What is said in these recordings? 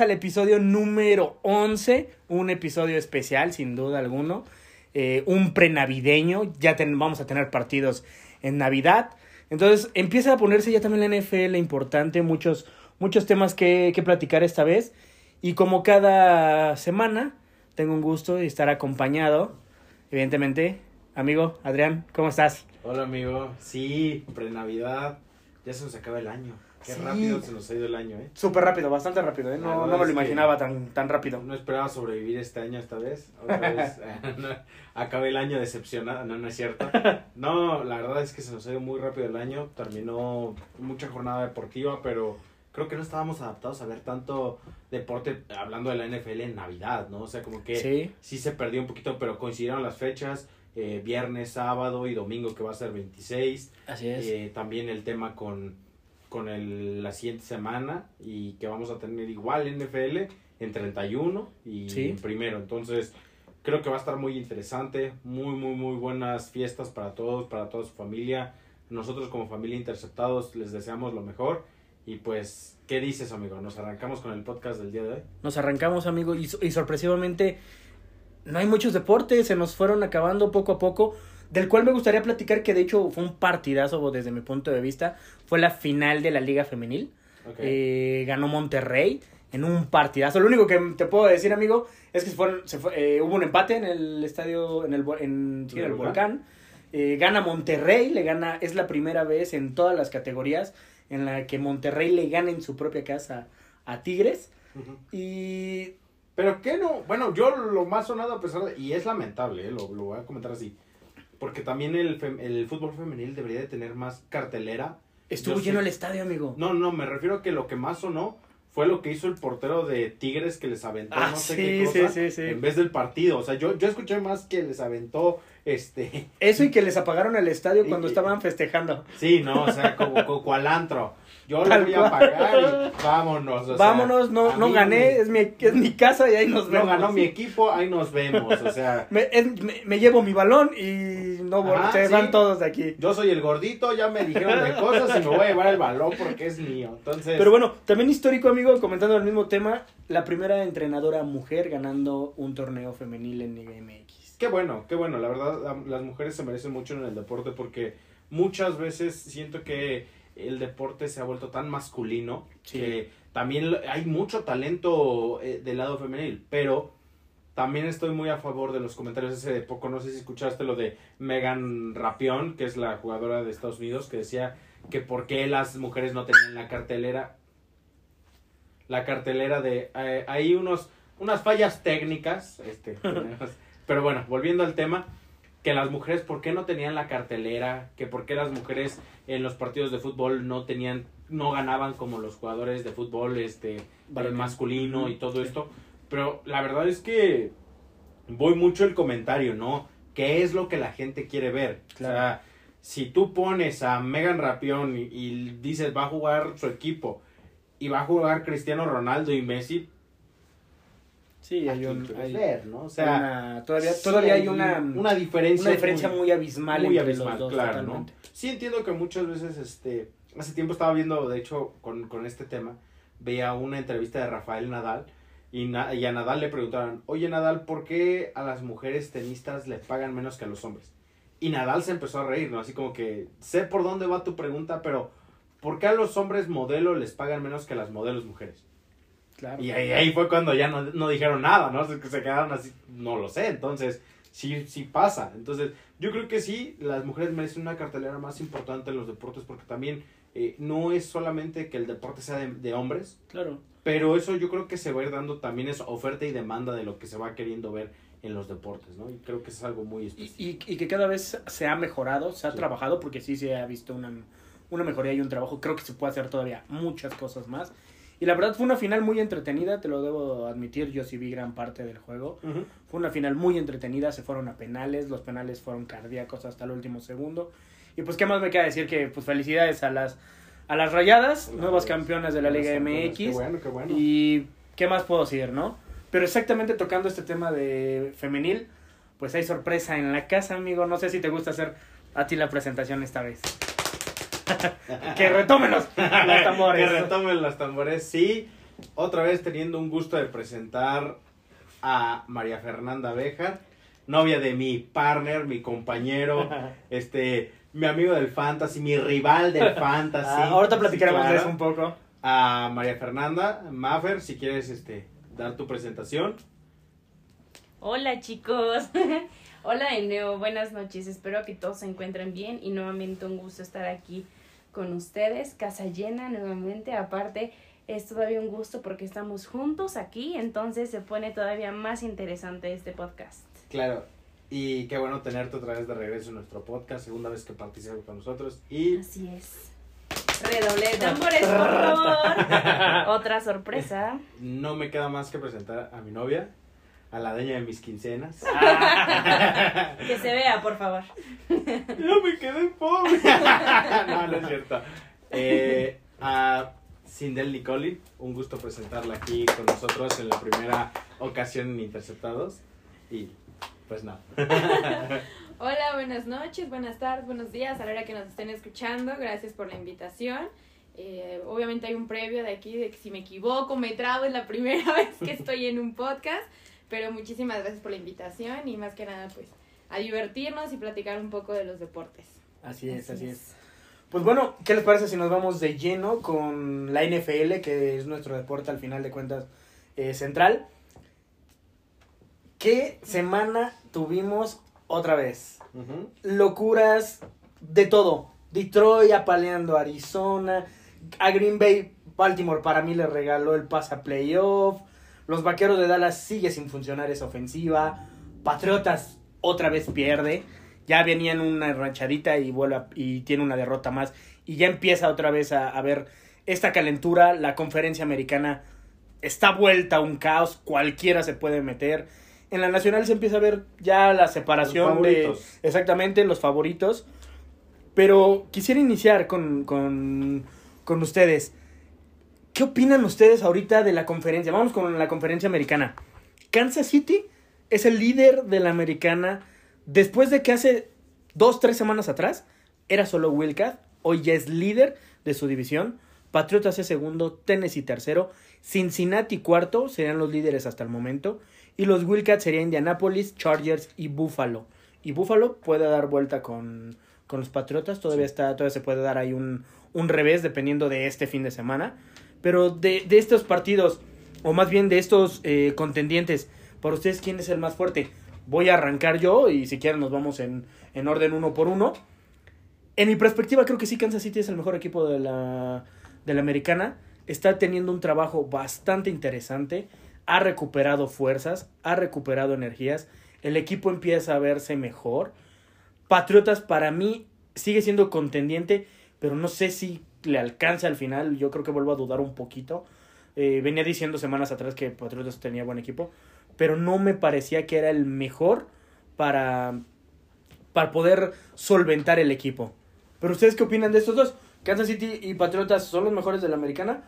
Al episodio número 11, un episodio especial, sin duda alguno, eh, un prenavideño, ya vamos a tener partidos en Navidad, entonces empieza a ponerse ya también la NFL importante, muchos, muchos temas que, que platicar esta vez, y como cada semana, tengo un gusto de estar acompañado, evidentemente, amigo Adrián, ¿cómo estás? Hola amigo, sí, prenavidad, ya se nos acaba el año. Qué rápido se nos ha ido el año, ¿eh? Súper rápido, bastante rápido, ¿eh? No, no me lo imaginaba tan, tan rápido. No esperaba sobrevivir este año esta vez. Otra vez acabé el año decepcionado. No, no es cierto. No, la verdad es que se nos ha ido muy rápido el año. Terminó mucha jornada deportiva, pero creo que no estábamos adaptados a ver tanto deporte, hablando de la NFL en Navidad, ¿no? O sea, como que sí, sí se perdió un poquito, pero coincidieron las fechas. Eh, viernes, sábado y domingo, que va a ser 26. Así es. Eh, también el tema con con el, la siguiente semana y que vamos a tener igual NFL en 31 y en primero. Entonces, creo que va a estar muy interesante, muy, muy, muy buenas fiestas para todos, para toda su familia. Nosotros como familia Interceptados les deseamos lo mejor. Y pues, ¿qué dices, amigo? ¿Nos arrancamos con el podcast del día de hoy? Nos arrancamos, amigo, y, y sorpresivamente no hay muchos deportes, se nos fueron acabando poco a poco del cual me gustaría platicar que de hecho fue un partidazo desde mi punto de vista, fue la final de la Liga Femenil. Eh, ganó Monterrey en un partidazo. Lo único que te puedo decir, amigo, es que se fueron, se fue, eh, hubo un empate en el estadio, en el, en, el volcán. Eh, gana Monterrey, le gana, es la primera vez en todas las categorías en la que Monterrey le gana en su propia casa a Tigres. Y pero qué no, bueno, yo lo más sonado a pesar de, y es lamentable, lo, lo, voy a comentar así, porque también el, el fútbol femenil debería de tener más cartelera. Estuvo lleno el estadio, amigo. No, no, me refiero a que lo que más sonó fue lo que hizo el portero de Tigres que les aventó ah, no sé qué cosa sí, sí, en vez del partido. O sea, yo, yo escuché más que les aventó este. Eso y que les apagaron el estadio cuando estaban festejando. Sí, no, o sea, como, como cualantro. Yo lo voy a pagar y vámonos. vámonos, no, no gané, es mi, es mi casa y ahí nos vemos. No ganó mi equipo, ahí nos vemos, o sea. me, me, llevo mi balón y no se van todos de aquí. Yo soy el gordito, ya me dijeron de cosas y me voy a llevar el balón porque es mío. Entonces. Pero bueno, también histórico, amigo, comentando el mismo tema, la primera entrenadora mujer ganando un torneo femenil en Liga MX. Qué bueno, qué bueno, la verdad, las mujeres se merecen mucho en el deporte porque muchas veces siento que el deporte se ha vuelto tan masculino que también hay mucho talento eh, del lado femenil, pero también estoy muy a favor de los comentarios ese de poco, no sé si escuchaste lo de Megan Rapión, que es la jugadora de Estados Unidos, que decía que por qué las mujeres no tenían la cartelera, la cartelera de, eh, hay unos, unas fallas técnicas, este, pero bueno, volviendo al tema, que las mujeres, ¿por qué no tenían la cartelera? Que por qué las mujeres en los partidos de fútbol no tenían, no ganaban como los jugadores de fútbol, este, masculino y todo esto. Pero la verdad es que voy mucho el comentario, ¿no? ¿Qué es lo que la gente quiere ver? O sea, si tú pones a Megan Rapión y, y dices va a jugar su equipo y va a jugar Cristiano Ronaldo y Messi, Sí, hay un. ¿no? O sea, todavía, todavía hay una, una diferencia. Una diferencia muy, abismal muy entre abismal, los dos, claro, ¿no? Sí, entiendo que muchas veces, este. Hace tiempo estaba viendo, de hecho, con, con este tema, veía una entrevista de Rafael Nadal. Y, y a Nadal le preguntaron, oye Nadal, ¿por qué a las mujeres tenistas le pagan menos que a los hombres? Y Nadal se empezó a reír, ¿no? Así como que, sé por dónde va tu pregunta, pero ¿por qué a los hombres modelo les pagan menos que a las modelos mujeres? Y ahí, fue cuando ya no, dijeron nada, ¿no? Se, se quedaron así, no lo sé, entonces sí, sí pasa. Entonces yo creo que sí, las mujeres merecen una cartelera más importante en los deportes porque también eh, no es solamente que el deporte sea de, hombres. Claro. Pero eso yo creo que se va a ir dando también es oferta y demanda de lo que se va queriendo ver en los deportes, ¿no? Y creo que es algo muy específico. Y, y, que cada vez se ha mejorado, se ha trabajado, porque sí se ha visto una, una mejoría y un trabajo. Creo que se puede hacer todavía muchas cosas más. Y la verdad fue una final muy entretenida, te lo debo admitir, yo sí vi gran parte del juego. Fue una final muy entretenida, se fueron a penales, los penales fueron cardíacos hasta el último segundo. Y pues qué más me queda decir que pues felicidades a las a las Rayadas, nuevas campeonas de la Liga MX. Qué bueno, qué bueno. Y qué más puedo decir, ¿no? Pero exactamente tocando este tema de femenil, pues hay sorpresa en la casa, amigo. No sé si te gusta hacer a ti la presentación esta vez. que retomen los, los tambores. que retomen los tambores, sí. Otra vez teniendo un gusto de presentar a María Fernanda Bejar, novia de mi partner, mi compañero, este, mi amigo del fantasy, mi rival del fantasy. Ah, ahorita platicaremos Sí, de claro. eso un poco. A María Fernanda, Maffer, si quieres este, dar tu presentación. Hola chicos, hola de nuevo, buenas noches, espero que todos se encuentren bien y nuevamente un gusto estar aquí con ustedes, casa llena nuevamente, aparte es todavía un gusto porque estamos juntos aquí, entonces se pone todavía más interesante este podcast. Claro. Y qué bueno tenerte otra vez de regreso en nuestro podcast, segunda vez que participas con nosotros. Y Así es. Redoble de tambores, por favor. Otra sorpresa. no me queda más que presentar a mi novia, a la dueña de mis quincenas. Que se vea, por favor. ¡Ya me quedé pobre! no, no es cierto. Eh, a Sindel Nicoli, un gusto presentarla aquí con nosotros en la primera ocasión en Interceptados. Y pues nada. Hola, buenas noches, buenas tardes, buenos días a la hora que nos estén escuchando. Gracias por la invitación. Eh, obviamente hay un previo de aquí de que si me equivoco, me trabo, es la primera vez que estoy en un podcast. Pero muchísimas gracias por la invitación y más que nada, pues, a divertirnos y platicar un poco de los deportes. Así es, así Así es. Pues bueno, ¿qué les parece si nos vamos de lleno con la NFL, que es nuestro deporte al final de cuentas eh, central? ¿Qué semana tuvimos otra vez? Locuras de todo. Detroit apaleando a Arizona. A Green Bay, Baltimore para mí le regaló el pase a playoff. Los vaqueros de Dallas sigue sin funcionar esa ofensiva. Patriotas otra vez pierde. Ya venía en una ranchadita y vuelve a- y tiene una derrota más. Y ya empieza otra vez a, a ver esta calentura. La conferencia americana está vuelta a un caos. Cualquiera se puede meter. En la nacional se empieza a ver ya la separación Los de exactamente los favoritos. Pero quisiera iniciar con, con, con ustedes. ¿Qué opinan ustedes ahorita de la conferencia? Vamos con la conferencia americana. Kansas City es el líder de la americana después de que hace dos, tres semanas atrás era solo Wildcat. Hoy ya es líder de su división. Patriotas es segundo, Tennessee tercero, Cincinnati cuarto, serían los líderes hasta el momento. Y los Wildcats serían Indianapolis, Chargers y Buffalo. Y Buffalo puede dar vuelta con, con los Patriotas. Todavía está, todavía se puede dar ahí un, un revés dependiendo de este fin de semana. Pero de, de estos partidos, o más bien de estos eh, contendientes, para ustedes, ¿quién es el más fuerte? Voy a arrancar yo y si quieren nos vamos en, en orden uno por uno. En mi perspectiva, creo que sí, Kansas City es el mejor equipo de la, de la americana. Está teniendo un trabajo bastante interesante. Ha recuperado fuerzas, ha recuperado energías. El equipo empieza a verse mejor. Patriotas para mí sigue siendo contendiente, pero no sé si le alcanza al final. Yo creo que vuelvo a dudar un poquito. Eh, venía diciendo semanas atrás que Patriotas tenía buen equipo, pero no me parecía que era el mejor para, para poder solventar el equipo. Pero ustedes qué opinan de estos dos? ¿Kansas City y Patriotas son los mejores de la americana?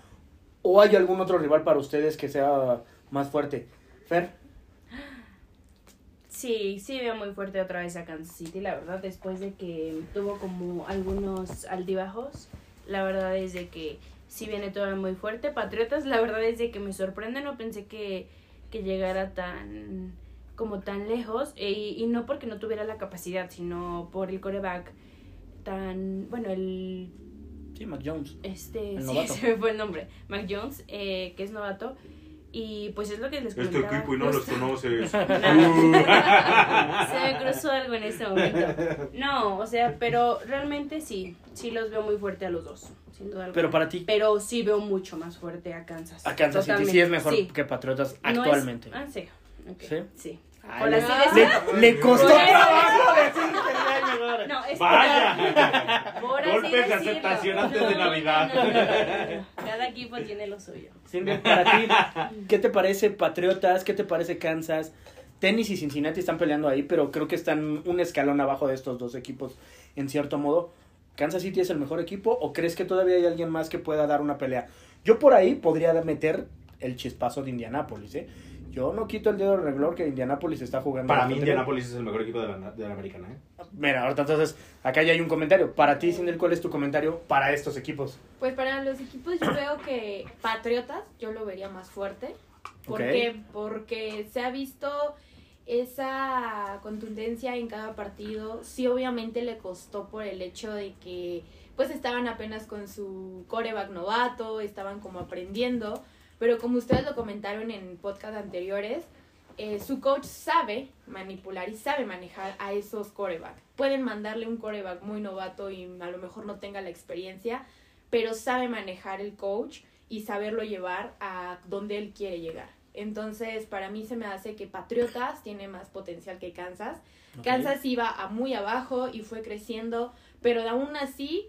¿O hay algún otro rival para ustedes que sea más fuerte? Fer. Sí, sí veo muy fuerte otra vez a Kansas City, la verdad, después de que tuvo como algunos altibajos, la verdad es de que sí viene todavía muy fuerte. Patriotas, la verdad es de que me sorprende, no pensé que, que llegara tan como tan lejos e- y no porque no tuviera la capacidad, sino por el coreback tan, bueno, el Sí, Mac Jones. este, El sí, se me fue el nombre, Mac Jones, eh, que es novato. Y pues es lo que les Este comentaba. equipo y no los conoces. Se me cruzó algo en este momento. No, o sea, pero realmente sí, sí los veo muy fuerte a los dos, sin duda alguna. Pero para ti, Pero sí veo mucho más fuerte a Kansas. a Kansas City sí es mejor Sí. que Patriotas No es- actualmente. Ah, ¿Sí? Sí. Ay, Por así no. decirlo. Le, le costó Bueno. trabajo decir que. No, es Vaya. por así Golpes de aceptación antes de Navidad. no, no, no, no. Cada equipo tiene lo suyo. Cindy, para ti, ¿qué te parece Patriotas? ¿Qué te parece Kansas? Tennis y Cincinnati están peleando ahí, pero creo que están un escalón abajo de estos dos equipos, en cierto modo. ¿Kansas City es el mejor equipo o crees que todavía hay alguien más que pueda dar una pelea? Yo por ahí podría meter el chispazo de Indianápolis, ¿eh? Yo no quito el dedo del renglón que Indianapolis está jugando. Para mí, bien. Indianapolis es el mejor equipo de la, de la americana, ¿eh? Mira, ahorita entonces, acá ya hay un comentario. Para ti, Cindy, ¿cuál es tu comentario para estos equipos? Pues para los equipos yo veo que Patriotas yo lo vería más fuerte. ¿Por qué? Porque se ha visto esa contundencia en cada partido. Sí, obviamente le costó por el hecho de que pues estaban apenas con su coreback novato, estaban como aprendiendo. Pero como ustedes lo comentaron en podcast anteriores, eh, su coach sabe manipular y sabe manejar a esos corebacks. Pueden mandarle un coreback muy novato y a lo mejor no tenga la experiencia, pero sabe manejar el coach y saberlo llevar a donde él quiere llegar. Entonces, para mí se me hace que Patriotas tiene más potencial que Kansas. Kansas iba a muy abajo y fue creciendo, pero aún así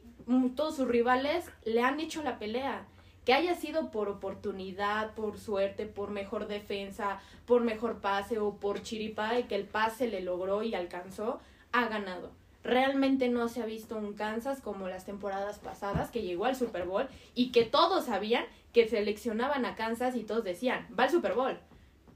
todos sus rivales le han hecho la pelea. Que haya sido por oportunidad, por suerte, por mejor defensa, por mejor pase o por chiripa que el pase le logró y alcanzó, ha ganado. Realmente no se ha visto un Kansas como las temporadas pasadas que llegó al Super Bowl y que todos sabían que seleccionaban a Kansas y todos decían, va al Super Bowl.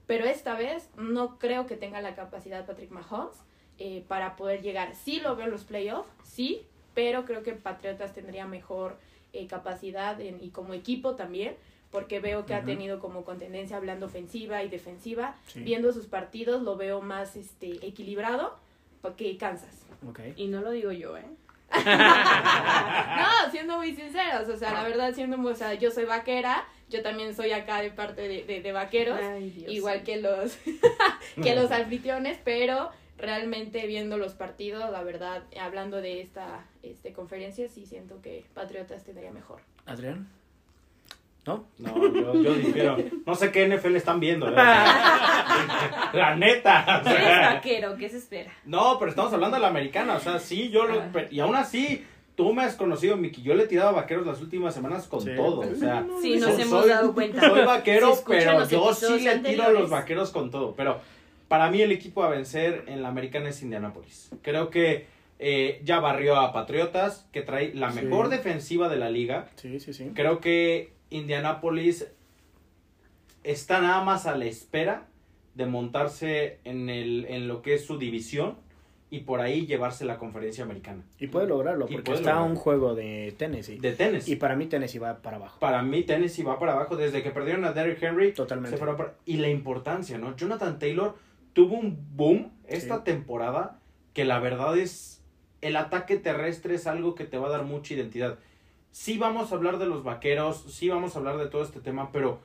Pero esta vez no creo que tenga la capacidad Patrick Mahomes eh, para poder llegar. Sí lo veo en los playoffs, sí, pero creo que Patriotas tendría mejor eh, capacidad en- y como equipo también, porque veo que ha Ujú. tenido como contendencia hablando ofensiva y defensiva. Sí. Viendo sus partidos lo veo más este, equilibrado que Kansas. Ok. Y no lo digo yo, ¿eh? No, siendo muy sinceros, o sea, la verdad, siendo, muy- o sea, yo soy vaquera, yo también soy acá de parte de, de, de vaqueros, Ay, Dios. igual que los, que los anfitriones, pero realmente viendo los partidos, la verdad, hablando de esta este, conferencia, sí siento que Patriotas tendría mejor. Adrián. ¿No? No, yo, yo difiero. No sé qué NFL están viendo, ¿eh? La neta. o eres vaquero, ¿qué se espera? No, pero estamos hablando de la americana, o sea, sí, yo lo... Ah. Y aún así, tú me has conocido, Miki, yo le he tirado a vaqueros las últimas semanas con Sí. todo, o sea... Sí, nos soy- hemos dado cuenta. Soy vaquero, pero yo sí le tiro a los vaqueros con todo. Pero para mí el equipo a vencer en la americana es Indianapolis. Creo que eh, ya barrió a Patriotas, que trae la Sí. mejor defensiva de la liga. Sí, sí, sí. Creo que Indianapolis está nada más a la espera de montarse en, el, en lo que es su división y por ahí llevarse la conferencia americana. Y puede lograrlo, porque puede está lograrlo. un juego de Tennessee. De tenis. Y para mí Tennessee va para abajo. Para mí Tennessee va para abajo desde que perdieron a Derrick Henry. Totalmente. se fueron para- Y la importancia, ¿no? Jonathan Taylor tuvo un boom esta Sí. temporada que la verdad es el ataque terrestre es algo que te va a dar mucha identidad. Sí vamos a hablar de los vaqueros, sí vamos a hablar de todo este tema, pero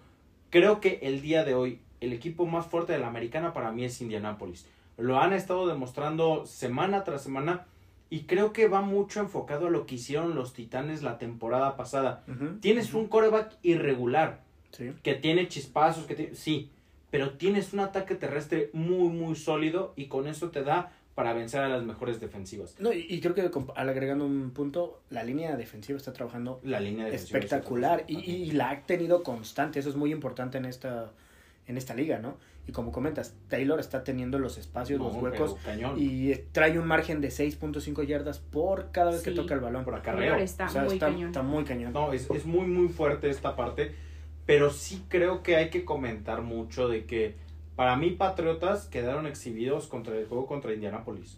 creo que el día de hoy el equipo más fuerte de la americana para mí es Indianapolis. Lo han estado demostrando semana tras semana y creo que va mucho enfocado a lo que hicieron los Titanes la temporada pasada. Ujú. Tienes un coreback irregular, Sí. que tiene chispazos, que tiene- sí, pero tienes un ataque terrestre muy, muy sólido y con eso te da para vencer a las mejores defensivas. No, y, y creo que al agregando un punto, la línea defensiva está trabajando La línea espectacular y, la ha tenido constante. Eso es muy importante en esta, en esta liga, ¿no? Y como comentas, Taylor está teniendo los espacios, los huecos y eh, trae un margen de 6.5 yardas por cada vez que toca el balón. por Taylor acarreo. está O sea, muy está, cañón. está muy cañón. No, es, es muy, muy fuerte esta parte, pero sí creo que hay que comentar mucho de que para mí Patriotas quedaron exhibidos contra el juego contra Indianapolis.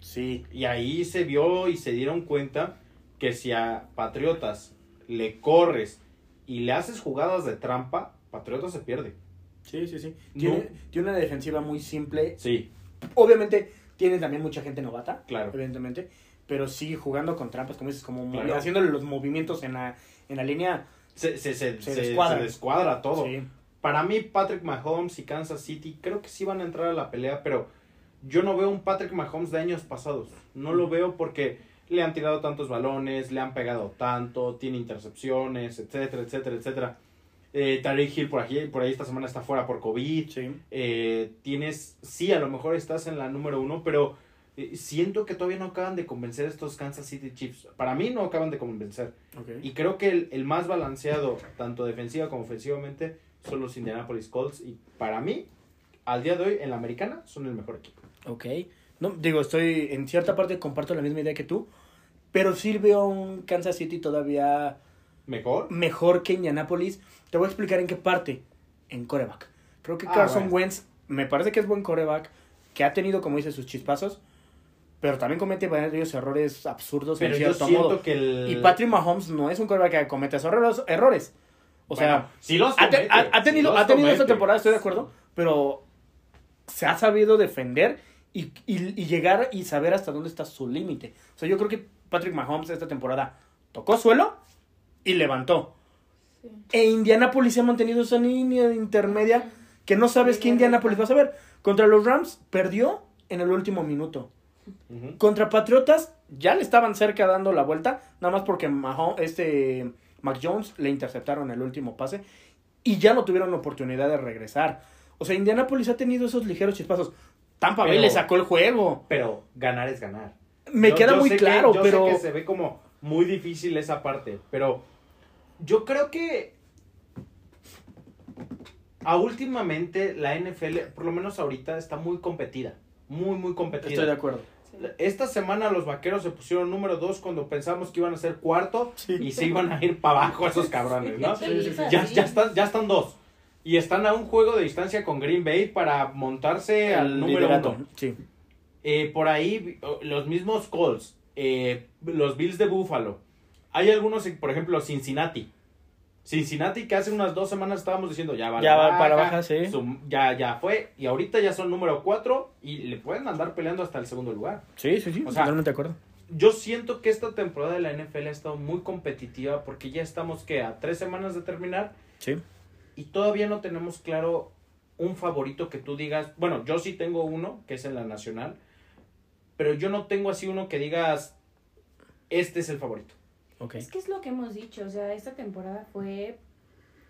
Sí, Y ahí se vio y se dieron cuenta que si a Patriotas le corres y le haces jugadas de trampa, Patriotas se pierde. sí, sí, sí. No. Tiene, tiene una defensiva muy simple. Sí, Obviamente tiene también mucha gente novata, claro. evidentemente, pero sigue jugando con trampas, como dices, como Claro. haciéndole los movimientos en la, en la línea. Se, se, se, Se descuadra. todo. Sí. Para mí, Patrick Mahomes y Kansas City creo que sí van a entrar a la pelea, pero yo no veo un Patrick Mahomes de años pasados. No lo veo porque le han tirado tantos balones, le han pegado tanto, tiene intercepciones, etcétera, etcétera, etcétera. Eh, Tariq Hill por ahí, por ahí esta semana está fuera por COVID. Sí. Eh, tienes, sí, a lo mejor estás en la número uno, pero eh, siento que todavía no acaban de convencer a estos Kansas City Chiefs. Para mí no acaban de convencer. Ok. Y creo que el, el más balanceado, tanto defensiva como ofensivamente, son los Indianapolis Colts. Y para mí, al día de hoy, en la americana, son el mejor equipo. Ok. No, digo, estoy en cierta parte comparto la misma idea que tú, pero sí veo un Kansas City todavía ¿Mejor? mejor que Indianapolis. Te voy a explicar en qué parte. En coreback. Creo que Ah, Carson bueno. Wentz me parece que es buen coreback, que ha tenido, como dice, sus chispazos, pero también comete varios errores absurdos Pero en yo cierto siento modo. que el... Y Patrick Mahomes no es un coreback que comete esos errores. errores. O Bueno, sea, sí los ha, te- comete, ha- ha sí tenido, los ha tenido esta temporada, estoy de acuerdo, pero se ha sabido defender y, y- y llegar y saber hasta dónde está su límite. O sea, yo creo que Patrick Mahomes esta temporada tocó suelo y levantó. Sí. E Indianapolis se ha mantenido esa línea intermedia que no sabes qué Indianapolis va a saber. Contra los Rams perdió en el último minuto. Contra Patriotas ya le estaban cerca dando la vuelta, nada más porque Maho- este Mac Jones le interceptaron el último pase y ya no tuvieron oportunidad de regresar. O sea, Indianapolis ha tenido esos ligeros chispazos. Tampa Bay le sacó el juego. Pero ganar es ganar. Me Yo- queda yo muy que- claro, yo pero sé que se ve como muy difícil esa parte, pero yo creo que a últimamente la NFL, por lo menos ahorita, está muy competida. Muy, muy competida. estoy de acuerdo. Esta semana los vaqueros se pusieron número dos cuando pensamos que iban a ser cuarto Sí. y se iban a ir para abajo esos cabrones, ¿no? Sí, sí, sí. Ya, ya, están, ya están dos. Y están a un juego de distancia con Green Bay para montarse al número liderato, uno. Sí. Eh, por ahí, los mismos Colts, eh, los Bills de Buffalo. Hay algunos, por ejemplo, Cincinnati. Cincinnati que hace unas dos semanas estábamos diciendo ya va, a la Ya va para baja, baja, sí. su- ya, ya fue. Y ahorita ya son número cuatro y le pueden andar peleando hasta el segundo lugar. Sí, sí, sí, O sea, totalmente de acuerdo. Yo siento que esta temporada de la NFL ha estado muy competitiva porque ya estamos que a tres semanas de terminar Sí. y todavía no tenemos claro un favorito que tú digas, bueno, yo sí tengo uno, que es en la nacional, pero yo no tengo así uno que digas, este es el favorito. Es que es lo que hemos dicho, o sea, esta temporada fue,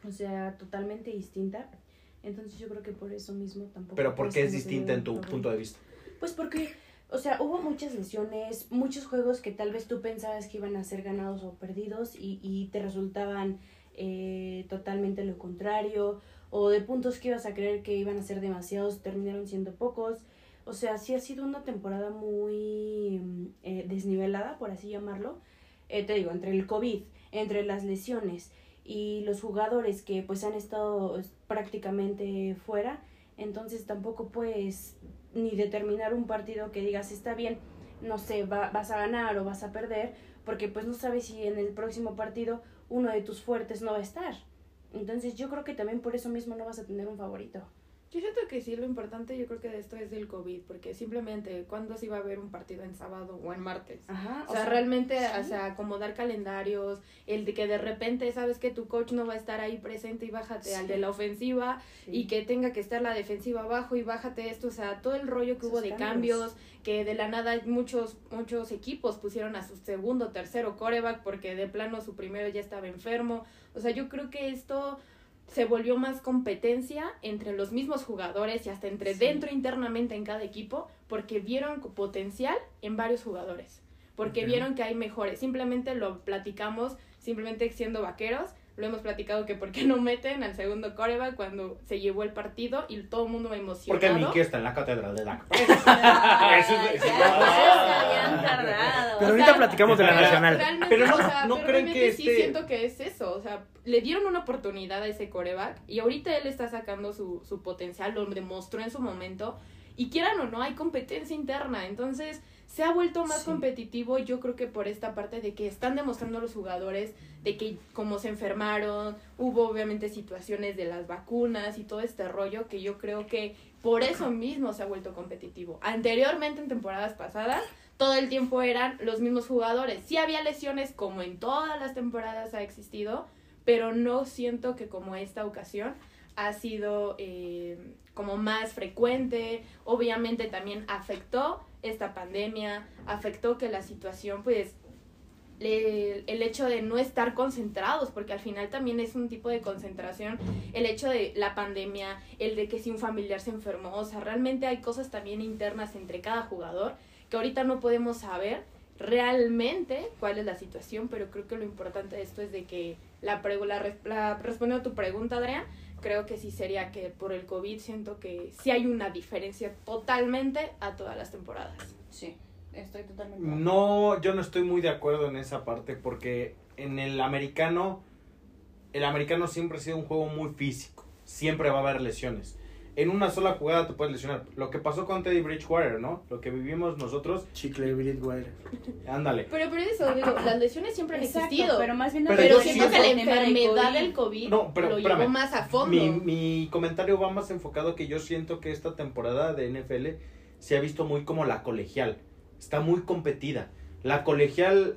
o sea, totalmente distinta. Entonces yo creo que por eso mismo tampoco. Pero ¿por qué es distinta en tu un punto de vista? Pues porque, o sea, hubo muchas lesiones, muchos juegos que tal vez tú pensabas que iban a ser ganados o perdidos y, y te resultaban eh, totalmente lo contrario, o de puntos que ibas a creer que iban a ser demasiados, terminaron siendo pocos. O sea, sí ha sido una temporada muy mm, eh, desnivelada, por así llamarlo. Eh, te digo, entre el COVID, entre las lesiones y los jugadores que pues han estado es, prácticamente fuera, entonces tampoco puedes ni determinar un partido que digas está bien, no sé, va- vas a ganar o vas a perder, porque pues no sabes si en el próximo partido uno de tus fuertes no va a estar. Entonces yo creo que también por eso mismo no vas a tener un favorito. Yo siento que sí, lo importante yo creo que de esto es del COVID, porque simplemente, ¿cuándo se iba a ver un partido en sábado o en martes? Ajá. O, sea, realmente, sí. o sea, acomodar calendarios, el de que de repente sabes que tu coach no va a estar ahí presente y bájate al de la ofensiva Sí. y que tenga que estar la defensiva abajo y bájate esto, o sea, todo el rollo que Esos hubo de cambios. cambios, que de la nada muchos muchos equipos pusieron a su segundo, tercero coreback porque de plano su primero ya estaba enfermo. O sea, yo creo que esto se volvió más competencia entre los mismos jugadores y hasta entre Sí. dentro internamente en cada equipo porque vieron potencial en varios jugadores. Porque vieron que hay mejores. Simplemente lo platicamos, simplemente siendo vaqueros, lo hemos platicado que por qué no meten al segundo coreback cuando se llevó el partido y todo el mundo emocionado. Porque Mickey está en la catedral de Dak. Eso es- eso habían tardado. Pero O ahorita sea, platicamos de la nacional. Realmente, Pero no- o sea, no pero creen realmente que sí este- siento que es eso, o sea, le dieron una oportunidad a ese coreback y ahorita él está sacando su, su potencial, lo demostró en su momento y quieran o no, hay competencia interna, entonces se ha vuelto más Sí. competitivo yo creo que por esta parte de que están demostrando los jugadores de que como se enfermaron, hubo obviamente situaciones de las vacunas y todo este rollo que yo creo que por eso mismo se ha vuelto competitivo. Anteriormente en temporadas pasadas todo el tiempo eran los mismos jugadores. Sí había lesiones como en todas las temporadas ha existido, pero no siento que como esta ocasión ha sido eh, como más frecuente. Obviamente también afectó esta pandemia, afectó que la situación pues le- el hecho de no estar concentrados, porque al final también es un tipo de concentración, el hecho de la pandemia, el de que si un familiar se enfermó, o sea, realmente hay cosas también internas entre cada jugador que ahorita no podemos saber realmente cuál es la situación, pero creo que lo importante de esto es de que la, la, la- respondiendo a tu pregunta, Adrián, creo que sí sería que por el COVID siento que sí hay una diferencia totalmente a todas las temporadas. Sí, estoy totalmente. No, yo no estoy muy de acuerdo en esa parte porque en el americano, el americano siempre ha sido un juego muy físico. Siempre va a haber lesiones. En una sola jugada te puedes lesionar. Lo que pasó con Teddy Bridgewater, ¿no? Lo que vivimos nosotros. Chicle Bridgewater. Ándale. Pero por eso, digo, las lesiones siempre han Exacto, existido. pero más bien Pero Pero yo siento que la el tema del enfermedad COVID. del COVID No, pero lo espérame. llevó más a fondo. Mi, mi comentario va más enfocado que yo siento que esta temporada de NFL se ha visto muy como la colegial. Está muy competida. La colegial,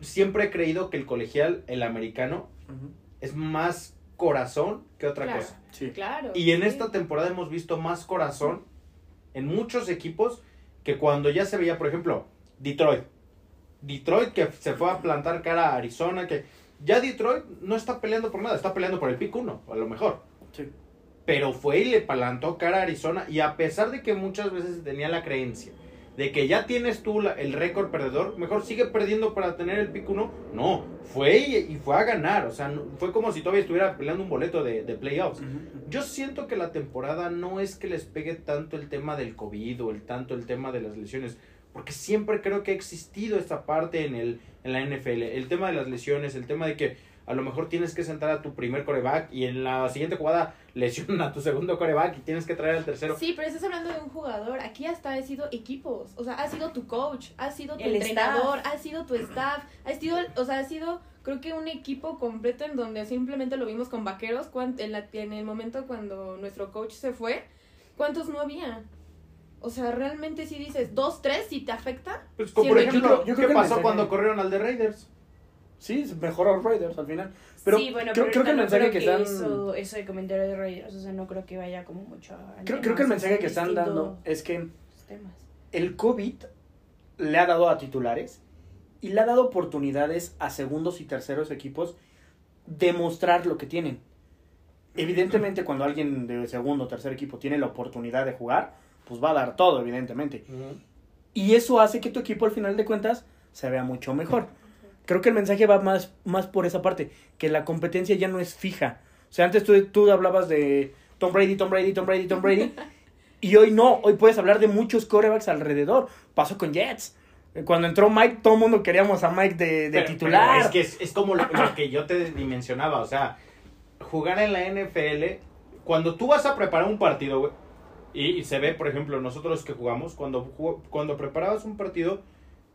siempre he creído que el colegial, el americano, es más corazón que otra Claro. cosa. Sí. Claro. Y en sí. esta temporada hemos visto más corazón en muchos equipos que cuando ya se veía, por ejemplo, Detroit. Detroit que se fue a plantar cara a Arizona, que ya Detroit no está peleando por nada, está peleando por el pick uno, a lo mejor. Sí. Pero fue y le plantó cara a Arizona y a pesar de que muchas veces tenía la creencia de que ya tienes tú la- el récord perdedor, mejor sigue perdiendo para tener el pick uno. No, fue y, y fue a ganar, o sea, no- fue como si todavía estuviera peleando un boleto de, de playoffs. Yo siento que la temporada no es que les pegue tanto el tema del COVID o el tanto el tema de las lesiones, porque siempre creo que ha existido esta parte en el en la NFL, el tema de las lesiones, el tema de que a lo mejor tienes que sentar a tu primer coreback y en la siguiente jugada lesionan a tu segundo coreback y tienes que traer al tercero. Sí, pero estás hablando de un jugador. Aquí hasta ha sido equipos. O sea, ha sido tu coach, ha sido tu El entrenador, ha sido tu staff, ha sido, o sea, ha sido, creo que un equipo completo en donde simplemente lo vimos con vaqueros cuan- en, la, en el momento cuando nuestro coach se fue. ¿Cuántos no había? O sea, realmente si dices dos, tres, si te afecta. Pues, como por yo ejemplo, creo- yo creo ¿qué pasó cuando corrieron al de Raiders? Sí, a los Raiders al final. Pero sí, bueno, creo, pero creo que el mensaje que están. Eso, eso de comentario de Raiders, o sea, no creo que vaya como mucho a... Creo, creo que el mensaje que están dando es que Temas. el COVID le ha dado a titulares y le ha dado oportunidades a segundos y terceros equipos demostrar lo que tienen. Evidentemente, cuando alguien de segundo o tercer equipo tiene la oportunidad de jugar, pues va a dar todo, evidentemente. Y eso hace que tu equipo, al final de cuentas, se vea mucho mejor. Creo que el mensaje va más, más por esa parte, que la competencia ya no es fija. O sea, antes tú, tú hablabas de Tom Brady, Tom Brady, Tom Brady, Tom Brady. y hoy no, hoy puedes hablar de muchos corebacks alrededor. Pasó con Jets. Cuando entró Mike, todo el mundo queríamos a Mike de, de Pero- titular. pero es que es, es como lo, lo que yo te dimensionaba, o sea, jugar en la NFL, cuando tú vas a preparar un partido, güey, y, y se ve, por ejemplo, nosotros que jugamos, cuando, cuando preparabas un partido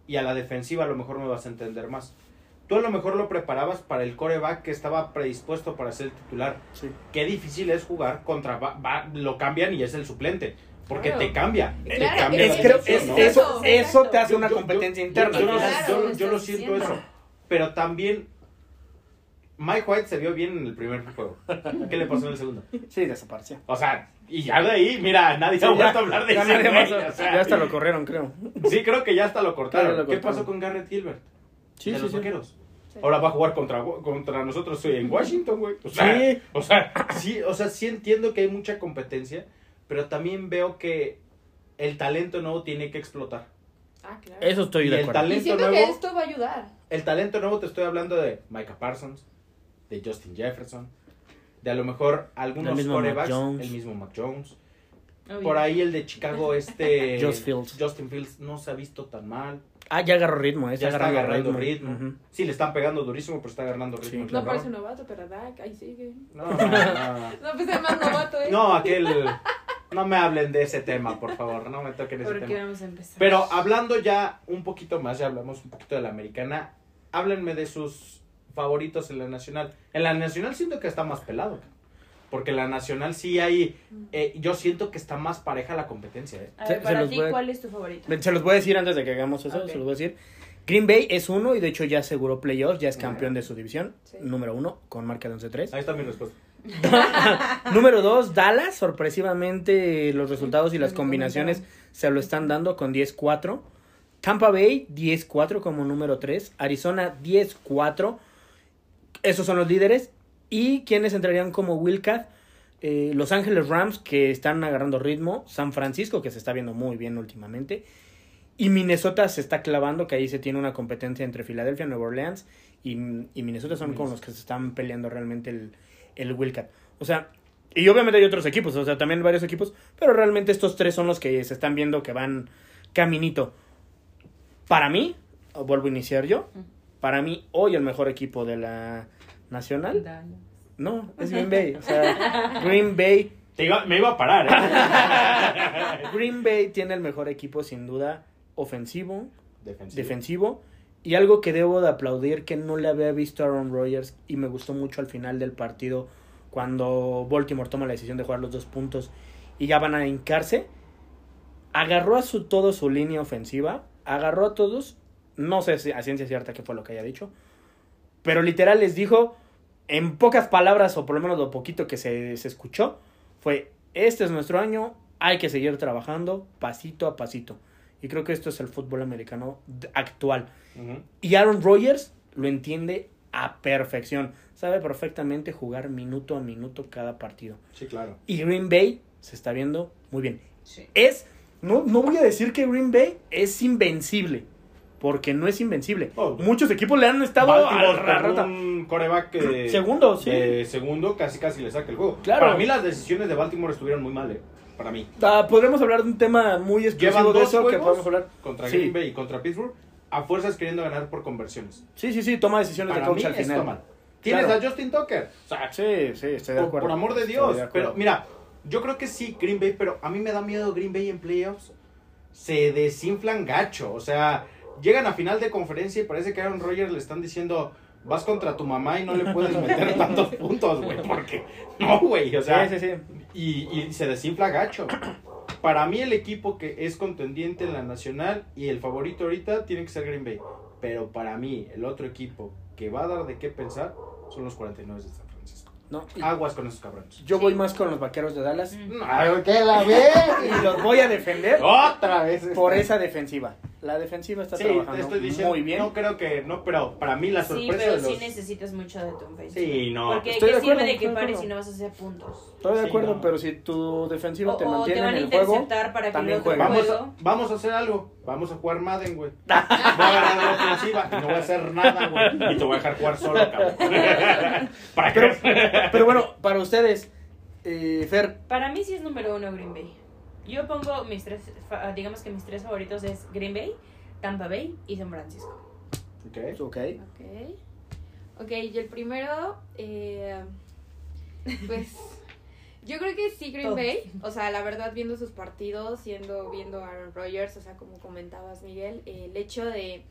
y a la defensiva a lo mejor me vas a entender más. Tú a lo mejor lo preparabas para el coreback que estaba predispuesto para ser titular. Sí. Qué difícil es jugar contra, va- va- lo cambian y es el suplente, porque Claro. te cambia. Claro, te cambia Es, creo- es- ¿no? eso, Exacto. eso te hace Yo- una yo- competencia yo- interna. Yo, lo- Claro, yo- lo yo lo siento diciendo. eso. Pero también Mike White se vio bien en el primer juego. ¿Qué le pasó en el segundo? Sí, desapareció. O sea, y ya de ahí, mira, nadie se Sí, ha vuelto a hablar de ya ese nadie güey, más- o sea, ya hasta lo corrieron, creo. Sí, creo que ya hasta lo cortaron. Lo ¿Qué pasó con Garrett Gilbert? Sí, de sí, los sí. vaqueros. Ahora va a jugar contra, contra nosotros en Washington, güey. O sea, Sí. o sea, sí, o sea, sí entiendo que hay mucha competencia, pero también veo que el talento nuevo tiene que explotar. Ah, claro. Eso estoy Y de el acuerdo. y talento siento nuevo, que esto va a ayudar. el talento nuevo te estoy hablando de Micah Parsons, de Justin Jefferson, de a lo mejor algunos corebacks, el mismo Mac Jones. Obvio. Por ahí el de Chicago, este Fields. Justin Fields no se ha visto tan mal. Ah, ya agarró ritmo, eh. Ya está agarrando ritmo. Sí, le están pegando durísimo, pero está agarrando ritmo. Sí. No parece novato, pero Dak, ahí sigue. No, no, no. No, pues es más novato, ¿eh? No, aquel. No me hablen de ese tema, por favor. No me toquen ese tema. vamos a empezar. Pero hablando ya un poquito más, ya hablamos un poquito de la americana. Háblenme de sus favoritos en la nacional. En la nacional siento que está más pelado. Porque la nacional sí hay. eh, yo siento que está más pareja la competencia. ¿eh? A Se- ver, se para los ti, voy a- ¿cuál es tu favorito? Se los voy a decir antes de que hagamos eso, se los voy a decir. Green Bay es uno y de hecho ya aseguró playoffs, ya es campeón de su división, Sí. número uno, con marca de 11-3. Ahí está mi respuesta. número dos, Dallas, sorpresivamente los resultados y las combinaciones se lo están dando con 10-4. Tampa Bay, 10-4 como número 3. Arizona, 10-4. Esos son los líderes. ¿Y quienes entrarían como Wildcat? Eh, Los Ángeles Rams, que están agarrando ritmo. San Francisco, que se está viendo muy bien últimamente. Y Minnesota se está clavando, que ahí se tiene una competencia entre Filadelfia, Nueva Orleans y, y Minnesota son como los que se están peleando realmente el, el Wildcat. O sea, y obviamente hay otros equipos, o sea, también varios equipos, pero realmente estos tres son los que se están viendo que van caminito. Para mí, vuelvo a iniciar yo, para mí hoy el mejor equipo de la Nacional, Dale. no, es Green Bay. O sea, Green Bay Te iba- me iba a parar, ¿eh? Green Bay tiene el mejor equipo sin duda ofensivo, Defensivo. defensivo y algo que debo de aplaudir que no le había visto a Aaron Rodgers y me gustó mucho al final del partido cuando Baltimore toma la decisión de jugar los dos puntos y ya van a hincarse agarró a su todo su línea ofensiva agarró a todos no sé si a ciencia cierta qué fue lo que haya dicho pero literal les dijo en pocas palabras o por lo menos lo poquito que se, se escuchó fue este es nuestro año hay que seguir trabajando pasito a pasito y creo que esto es el fútbol americano actual. Y Aaron Rodgers lo entiende a perfección. Sabe perfectamente jugar minuto a minuto cada partido. Sí, claro. Y Green Bay se está viendo muy bien. Sí. Es, no, no voy a decir que Green Bay es invencible. Porque no es invencible. Oh. Muchos equipos le han estado Baltimore a la con rata. un coreback que- Segundo, sí. segundo casi casi le saca el juego. Claro. Para mí las decisiones de Baltimore estuvieron muy mal, eh. Para mí. Ah, podremos hablar de un tema muy exclusivo de eso que podemos hablar. contra Sí. Green Bay y contra Pittsburgh a fuerzas queriendo ganar por conversiones. Sí, sí, sí, toma decisiones Para de coach mí al final. está mal. Tienes Claro. a Justin Tucker. O sea, Sí, sí, estoy de acuerdo. por amor de Dios. pero mira, yo creo que sí, Green Bay, pero a mí me da miedo Green Bay en playoffs. Se desinflan gacho. O sea, llegan a final de conferencia y parece que a Aaron Rodgers le están diciendo. Vas contra tu mamá y no le puedes meter tantos puntos, güey. Porque no, güey. O sea, sí, sí, sí. y, y se desinfla gacho. Para mí el equipo que es contendiente en la nacional y el favorito ahorita tiene que ser Green Bay. Pero para mí el otro equipo que va a dar de qué pensar son los 49 de San Francisco. No, Aguas con esos cabrones. Yo voy más con los vaqueros de Dallas. Mm. No, que la ve. Y los voy a defender Otra vez. por esa defensiva. La defensiva está Sí, trabajando estoy diciendo. muy bien. No creo que. No, pero para mí la Sí, sorpresa pero de los. sí necesitas mucho de tu ofensiva. Sí, no. Porque Estoy ¿qué de acuerdo, sirve de que pares si no vas a hacer puntos? Estoy de Sí, acuerdo, no. pero si tu defensiva O, te o te mantiene van a en el juego, para que también el. Vamos juego... a, vamos a hacer algo. Vamos a jugar Madden, güey. Voy a ganar la ofensiva y no voy a hacer nada, güey. Y te voy a dejar jugar solo, cabrón. ¿Para Pero, qué? pero bueno, para ustedes, eh, Fer, Para mí sí es número uno Green Bay. Yo pongo mis tres, fa- digamos que mis tres favoritos es Green Bay, Tampa Bay y San Francisco. Ok. ok. Ok. Ok, y el primero, eh, pues, yo creo que sí Green Todos. Bay, o sea, la verdad viendo sus partidos, siendo, viendo a Aaron Rodgers, o sea, como comentabas Miguel, eh, el hecho de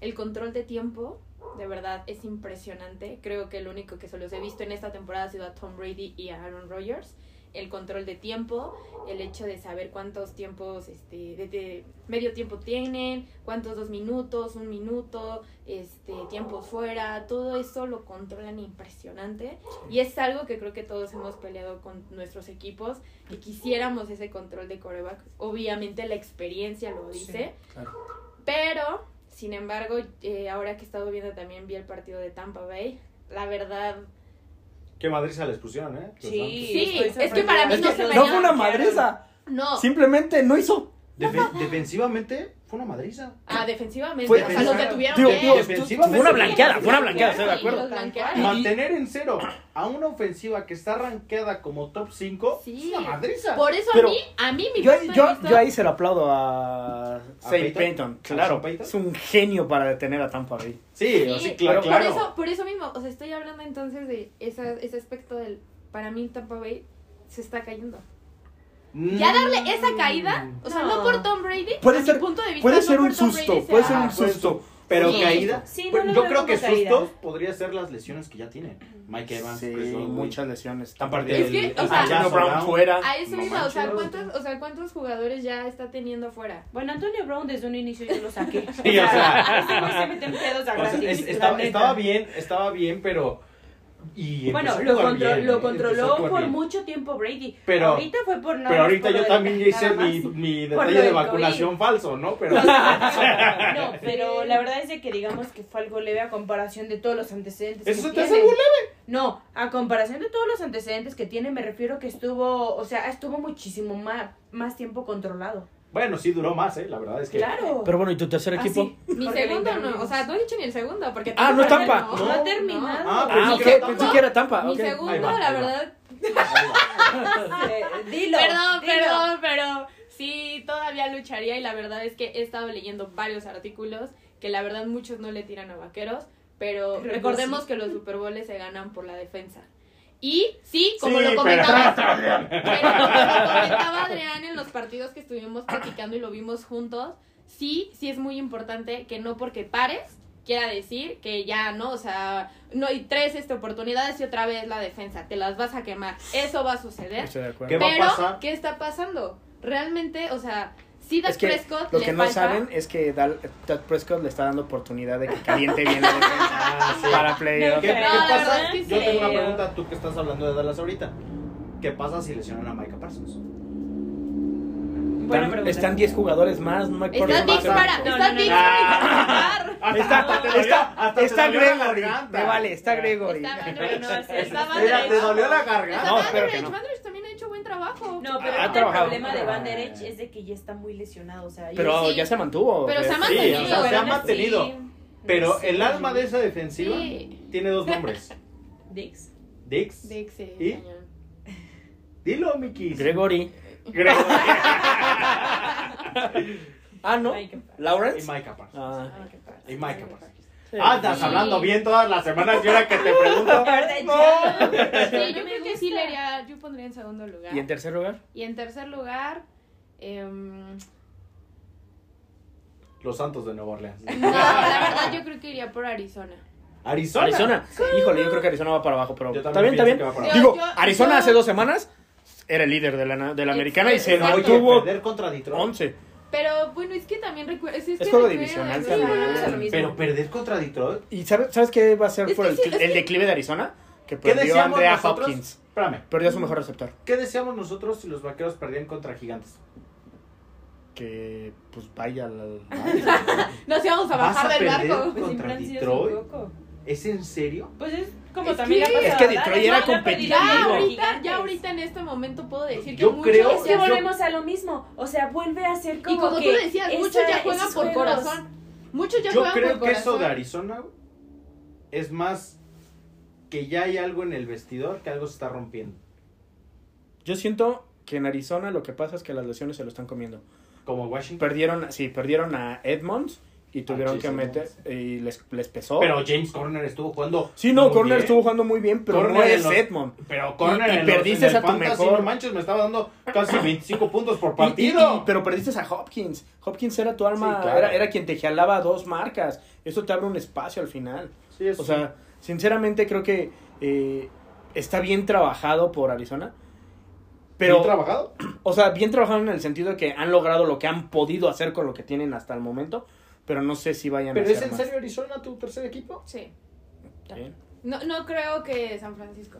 el control de tiempo, de verdad es impresionante. Creo que el único que se los he visto en esta temporada ha sido a Tom Brady y a Aaron Rodgers. El control de tiempo, el hecho de saber cuántos tiempos, este, de, de medio tiempo tienen, cuántos dos minutos, un minuto, este, tiempos fuera, todo eso lo controlan impresionante. Y es algo que creo que todos hemos peleado con nuestros equipos, que quisiéramos ese control de coreback. Obviamente la experiencia lo dice, Claro. pero, sin embargo, eh, ahora que he estado viendo también vi el partido de Tampa Bay, la verdad, Qué madriza les pusieron, ¿eh? Los Sí, es que para mí Es no que se me no fue una que madriza. no. Simplemente no hizo. Defe- defensivamente fue una madriza. Ah, defensivamente, Fue- o sea, los detuvieron Digo, bien. defensivamente- fue una blanqueada, fue una blanqueada, estoy de acuerdo. Mantener en cero a una ofensiva que está rankeada como top 5 Sí. es una madriza. Por eso Pero a mí, a mí mi Yo, yo, yo ahí se lo aplaudo a Saint? Payton. ¿A Claro, Payton? es un genio para detener a Tampa Bay. Sí, Sí, sí, claro, Por claro. eso, por eso mismo, o sea, estoy hablando entonces de esa, ese aspecto del, para mí Tampa Bay se está cayendo. Ya darle esa caída, o sea, no, No. por Tom Brady, Puede ser- punto de vista, Puede no ser por un susto, Brady puede ser un susto. Pero Sí. caída. Sí, no lo yo creo que caída. sustos podría ser las lesiones que ya tienen. Mike Evans, Sí, Chris Godwin. muchas lesiones. Aparte Es que, o sea, Brown Brown. fuera. A eso No mismo, o sea. ¿cuántos, o sea, ¿cuántos jugadores ya está teniendo fuera? Bueno, Antonio Brown desde un inicio yo lo saqué. Sí, o sea. se mete en pedos a O sea, es- estaba, estaba bien, estaba bien, pero. Y Bueno, lo, contro- bien, lo controló por bien. mucho tiempo Brady. Pero- ahorita fue por nada Pero ahorita yo también hice mi, mi detalle de vacunación falso, ¿no? Pero. No, pero la verdad es de que digamos que fue algo leve a comparación de todos los antecedentes. ¿Eso que te hace algo leve? No, a comparación de todos los antecedentes que tiene, me refiero que estuvo, o sea, estuvo muchísimo más, más tiempo controlado. Bueno, sí duró más, ¿eh? La verdad es que. Claro. Pero bueno, ¿y tu tercer Ah, equipo? sí, Mi porque segundo no, o sea, no he dicho ni el segundo, porque... Ah, no es Tampa. No, No ha terminado. Ah, Ah, pensé ok, que era pensé Tampa. que era Tampa. Mi segundo, va, la verdad, Eh, dilo. Perdón, dilo. perdón, pero sí, todavía lucharía y la verdad es que he estado leyendo varios artículos que la verdad muchos no le tiran a vaqueros, pero Pero recordemos sí. que los Super Bowls se ganan por la defensa. Y sí, como Sí, lo pero- comentaba, pero como lo comentaba Adrián en los partidos que estuvimos platicando y lo vimos juntos, sí, sí es muy importante que no porque pares quiera decir que ya no, o sea, no hay tres este, oportunidades y otra vez la defensa, te las vas a quemar. Eso va a suceder. Estoy de acuerdo. ¿Qué va a Pero, pasar? ¿qué está pasando? Realmente, o sea, sí Es que Prescott lo le que no falta- saben es que Dal- Dak Prescott le está dando oportunidad de que caliente bien la defensa Ah, sí. para playoff. ¿Qué, No, qué pasa? verdad es que Yo tengo una pregunta, tú que estás hablando de Dallas ahorita. ¿Qué pasa si lesionan a Micah Parsons? Buena Están- pregunta. Están 10 jugadores más, no me acuerdo Está más. Dix para, No, no, está no, Dix para Está, está, hasta está Gregory. garganta. Me vale, está Gregory. Está está te dolió la está garganta. No, espero que no. También hecho buen trabajo. No, pero Ha el trabajado. problema de Van Der Esch es de que ya está muy lesionado, o sea, yo Pero Sí. ya se mantuvo. Pero se ha Sí, mantenido, o sea, se pero ha mantenido. Pero sí. el alma de esa defensiva Sí. tiene dos nombres. Dix. Dix. Dix, sí, ¿Y? Dilo, Mickey. Gregory. Gregory. Ah, ¿no. Padre. y Lawrence. Micah Parsons. Ah. Y Micah Parsons. Sí. Ah, estás Sí. hablando bien todas las semanas y ahora que te pregunto. No. Sí, yo creo que sí le haría, yo pondría en segundo lugar. ¿Y en tercer lugar? Y en tercer lugar, em, Los Santos de Nueva Orleans. no, la verdad yo creo que iría por Arizona. Arizona. Arizona. Híjole, yo creo que Arizona va para abajo, pero Yo está también bien, está bien. pienso que va para Digo. Yo- Arizona yo- hace dos semanas era el líder de la, de la americana y se mantuvo perder contra Detroit. 11. Pero bueno, es que también recuerdo. Es, es, Es que juego divisional sí, también. Pero perder contra Detroit. ¿Y sabes, sabes qué va a ser por que el, sí, el que- declive de Arizona? Que ¿Qué perdió Andrea nosotros? Hopkins. Espérame. Perdió a su mejor receptor. ¿Qué decíamos nosotros si los vaqueros perdían contra gigantes? Que pues vaya al. Nos íbamos a ¿Vas bajar a del perder? barco. Pues ¿Contra Detroit? ¿Es en serio? Pues es como Es también que- le ha Es que Detroit era competitivo. perdido Ya ahorita, ya ahorita en este momento puedo decir que Yo muchos creo- Es que Yo- volvemos a lo mismo. O sea, vuelve a ser como Y como que tú decías, esa- muchos ya juegan por juegos. corazón. Muchos ya Yo juegan creo por que eso corazón. de Arizona es más que ya hay algo en el vestidor que algo se está rompiendo. Yo siento que en Arizona lo que pasa es que las lesiones se lo están comiendo. Como Washington. Perdieron, sí, perdieron a Edmonds y tuvieron que meter y les, les pesó. Pero James Corner estuvo jugando. sí, no, muy Corner bien. estuvo jugando muy bien, pero Corner no es los- Edmond. Pero Corner Y- y en perdiste en a tu fantasy, mejor. no manches, me estaba dando casi 25 puntos por Y- y- partido. y- pero perdiste a Hopkins. Hopkins era tu alma, Sí, claro. era, era quien te jalaba dos marcas. Eso te abre un espacio al final. Sí, eso O sea, sinceramente creo que eh, está bien trabajado por Arizona. Pero, ¿Bien trabajado? o sea, bien trabajado en el sentido de que han logrado lo que han podido hacer con lo que tienen hasta el momento. Pero no sé si vayan ¿Pero a es hacer en serio Arizona tu tercer equipo? Sí. Bien. No, no creo que San Francisco.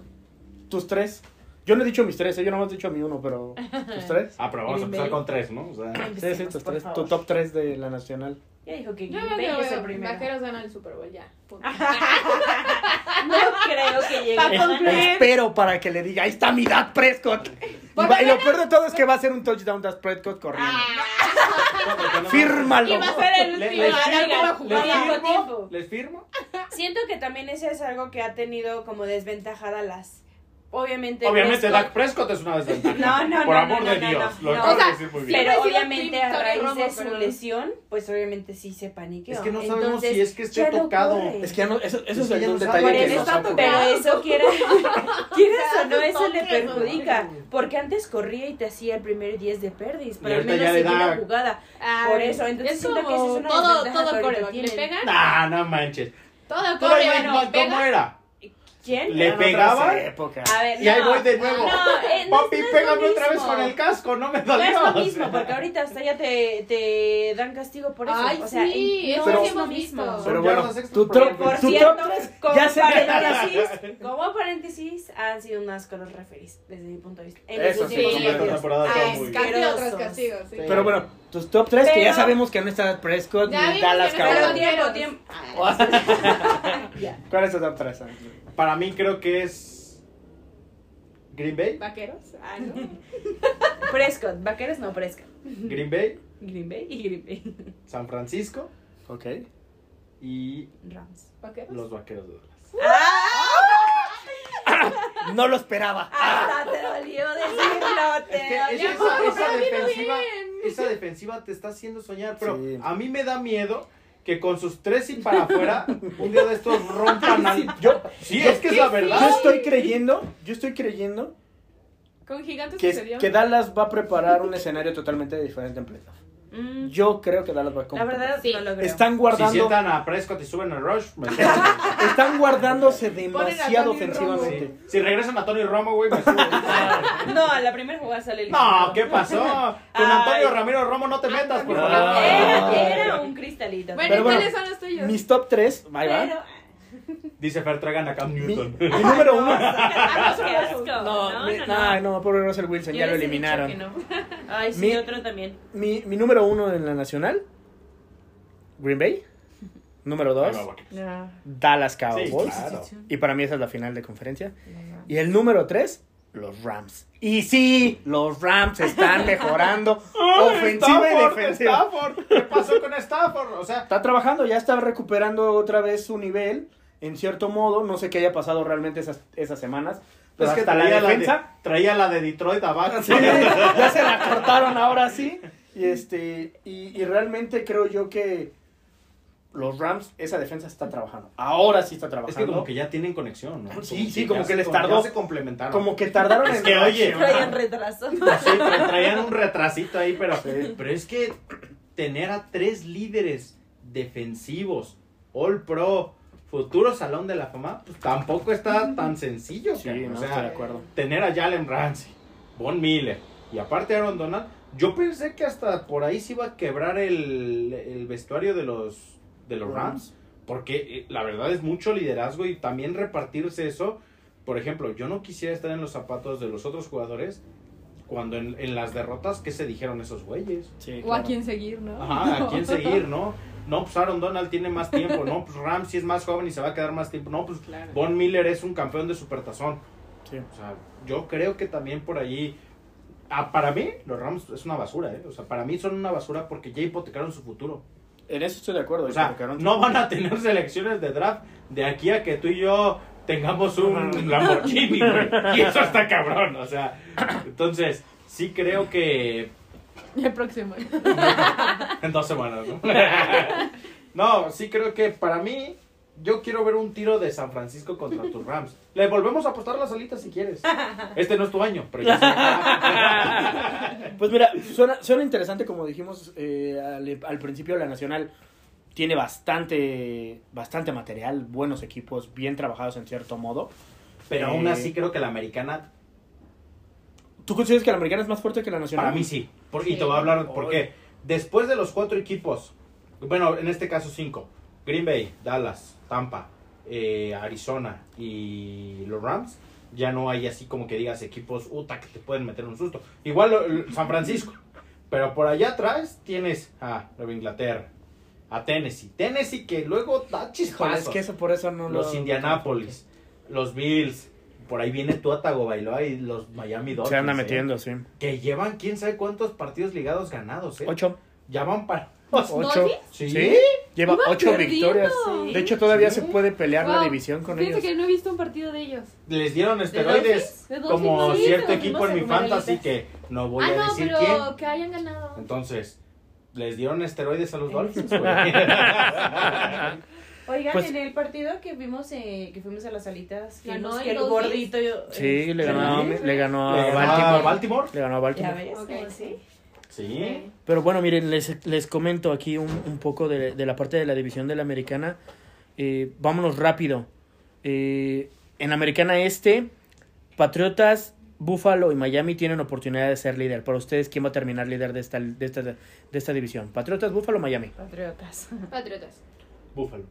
Tus tres. Yo no he dicho mis tres, ¿eh? yo no he dicho mi uno, pero. ¿Tus tres? Ah, pero vamos a empezar con tres, ¿no? O sea, Sí, sí, tus tres. favor. Tu top tres de la nacional. Ya dijo que Yo creo es el primero. Vaqueros ganan el Super Bowl ya. punto. No creo que llegue. Concluir. Espero para que le diga, ahí está mi Dak Prescott. Y, Por va- y lo peor de todo es que va a ser un touchdown Dak Prescott corriendo. No- Fírmalo. Y va a ser el Le- último le- año que va a ¿Les firmo? ¿Les firmo? Siento que también eso es algo que ha tenido como desventajada las. Obviamente. Obviamente, Prescott- Dak Prescott es una desventaja. No, no, Por no, amor no, de no, Dios. no, Lo no. acabo O sea, de decir muy bien. Pero obviamente a raíz de su pero- lesión, pues obviamente sí se paniqueó. Es que no sabemos Entonces, si es que esté no tocado. corre. Es que ya no, eso, eso Es un no detalle que no no sabe. Pero eso quiera, quieras o no, eso le perjudica. ¿no? Porque antes corría y te hacía el primer 10 de perdis, para al menos ya le seguir da- la jugada. Ay, Por eso, entonces es siento que esa es una todo, desventaja todo ahorita coreback. Le pegan, Nah, no manches. todo corre, no ¿Cómo era? ¿Quién? Le Eran otras pegaba. épocas. A ver, Y ahí no, voy de nuevo. No, eh, no, Papi, no es lo pégame otra vez mismo. con el casco, no me No dolió. es lo mismo, porque ahorita hasta ya te, te dan castigo por eso. Ay, o sea, sí, no eso es lo mismo. Pero bueno, tu por top, Por tu cierto, como ya paréntesis, como paréntesis, han sido unas con los referees, desde mi punto de vista. En Eso sí, temporada Ah, tras castigo, sí. Pero bueno, tus top 3 que ya sabemos que no está Prescott ni Dallas no Pero Cowboys. tiempo, tiempo. Ya. ¿Cuál es tu top 3? Para mí creo que es Green Bay, ¿Vaqueros? Ah, no. Prescott, vaqueros no Prescott. Green Bay, Green Bay y Green Bay. San Francisco Ok. y Rams. ¿Vaqueros? los Vaqueros de Dallas. No lo esperaba. Hasta te dolió decirlo, te Es que dolió. esa, defensiva, esa defensiva te está haciendo soñar, pero Sí. a mí me da miedo que con sus tres y para afuera, un día de estos rompan al. Yo, Sí, es que es la yo verdad. estoy creyendo, yo estoy creyendo Con gigantes que, sucedió. que Dallas va a preparar un escenario totalmente diferente en playoff. Mm, Yo creo que Dallas va a la competir. verdad, Sí. no lo creo. Están Si guardando, sientan a Prescott y suben a Rush, me están guardándose demasiado ofensivamente. Si regresan a Tony Romo, güey, me subo. No, a la primera jugada sale No, ¿qué pasó? Con Antonio. Ramiro Romo no te metas, por favor. Era, era un cristalito. Bueno, Pero bueno, ¿cuáles son los tuyos? Mis top 3, ahí va. Dice Fer, traigan a Cam Newton. mi número uno. No, No, mi- no, no. ay, no, pobre Russell Wilson, Yo ya lo eliminaron. no. Ay, sí, Mi- otro también. Mi, mi número uno en la nacional, Green Bay. Número dos, No. Dallas Cowboys. Sí, claro. Y para mí esa es la final de conferencia. Y el número tres, los Rams. Y sí, los Rams están mejorando ofensiva y Stafford, defensiva. Stafford. ¿Qué pasó con Stafford? O sea, Está trabajando, ya está recuperando otra vez su nivel, en cierto modo. No sé qué haya pasado realmente esas, esas semanas. Pero es que hasta traía la, defensa. de, traía la de Detroit abajo. Sí, ya se la cortaron ahora sí. Y este, y, y realmente creo yo que los Rams, esa defensa está trabajando. Ahora sí está trabajando. Es que como que ya tienen conexión, ¿no? Sí, sí, como ya que se- les ya tardó. se complementaron. Como que tardaron Es en que, oye. Traían retraso. Sí, tra- traían un retrasito ahí, pero, pero es que tener a tres líderes defensivos, All Pro, futuro Salón de la Fama, pues tampoco está tan sencillo. Sí, no, o sea, estoy de acuerdo. tener a Jalen Ramsey, Von Miller y aparte Aaron Donald, yo pensé que hasta por ahí se iba a quebrar el, el vestuario de los, de los Rams, porque eh, la verdad es mucho liderazgo y también repartirse eso. Por ejemplo, yo no quisiera estar en los zapatos de los otros jugadores cuando en, en las derrotas, ¿qué se dijeron esos güeyes? Sí, O a quién seguir, ¿no? Ajá, ¿a quién seguir, no? No, pues Aaron Donald tiene más tiempo, no, pues Ramsey es más joven y se va a quedar más tiempo, no, pues Claro. Von Miller es un campeón de supertazón. Sí. O sea, yo creo que también por allí. ah, para mí, los Rams es una basura, ¿eh? O sea, para mí son una basura porque ya hipotecaron su futuro. En eso estoy de acuerdo. O sea, no van a tener selecciones de draft de aquí a que tú y yo tengamos un Lamborghini, güey. Y eso está cabrón, o sea. Entonces, sí creo que. El próximo. En dos semanas, ¿no? no, sí creo que para mí. Yo quiero ver un tiro de San Francisco contra tus Rams. Le volvemos a apostar las alitas si quieres. Este no es tu año, pero ya sé. Pues mira, suena, suena interesante como dijimos eh, al, al principio de la Nacional. Tiene bastante, bastante material, buenos equipos, bien trabajados en cierto modo. Pero Eh, aún así creo que la americana, ¿Tú consideras que la americana es más fuerte que la nacional? para mí sí. Y te voy a hablar por qué. Después de los cuatro equipos, bueno, en este caso cinco, Green Bay, Dallas, Tampa, eh, Arizona y los Rams, ya no hay así como que digas equipos, que te pueden meter un susto. Igual San Francisco. Pero por allá atrás tienes a Nueva Inglaterra, a Tennessee. Tennessee que luego da chispazos. es que eso por eso no los lo- Indianapolis, los Bills, por ahí viene Tua Tagovailoa y los Miami Dolphins. Se anda ¿eh? metiendo, sí. Que llevan quién sabe cuántos partidos ligados ganados, ¿eh? Ocho. Ya van para... Ocho. ¿Dolphins? Sí. ¿Sí? Lleva Iban ocho perdiendo. victorias. Sí. De hecho, todavía Sí. se puede pelear la Wow. división con Fíjate ellos. que no he visto un partido de ellos. Les dieron Dolphins? esteroides ¿De Dolphins? como Sí, cierto equipo en mi fantasy que no voy ah, a no, decir pero quién. que hayan ganado. Entonces, les dieron esteroides a los Dolphins, güey. Oigan, Pues- en el partido que vimos, eh, que fuimos a las alitas, Ganó el que el Dolphins. gordito... eh, Sí, le ganó, Sí. le ganó Le a ganó a Baltimore. Baltimore. Le ganó a Ya Baltimore. ves, Ok. ¿cómo sí? Sí. Pero bueno, miren, les, les comento aquí un, un poco de, de la parte de la división de la americana. Eh, vámonos rápido. Eh, en Americana Este, Patriotas, Buffalo y Miami tienen oportunidad de ser líder. Para ustedes, ¿quién va a terminar líder de esta, de esta, de esta división? Patriotas, Buffalo, Miami. Patriotas. Patriotas. Búfalo.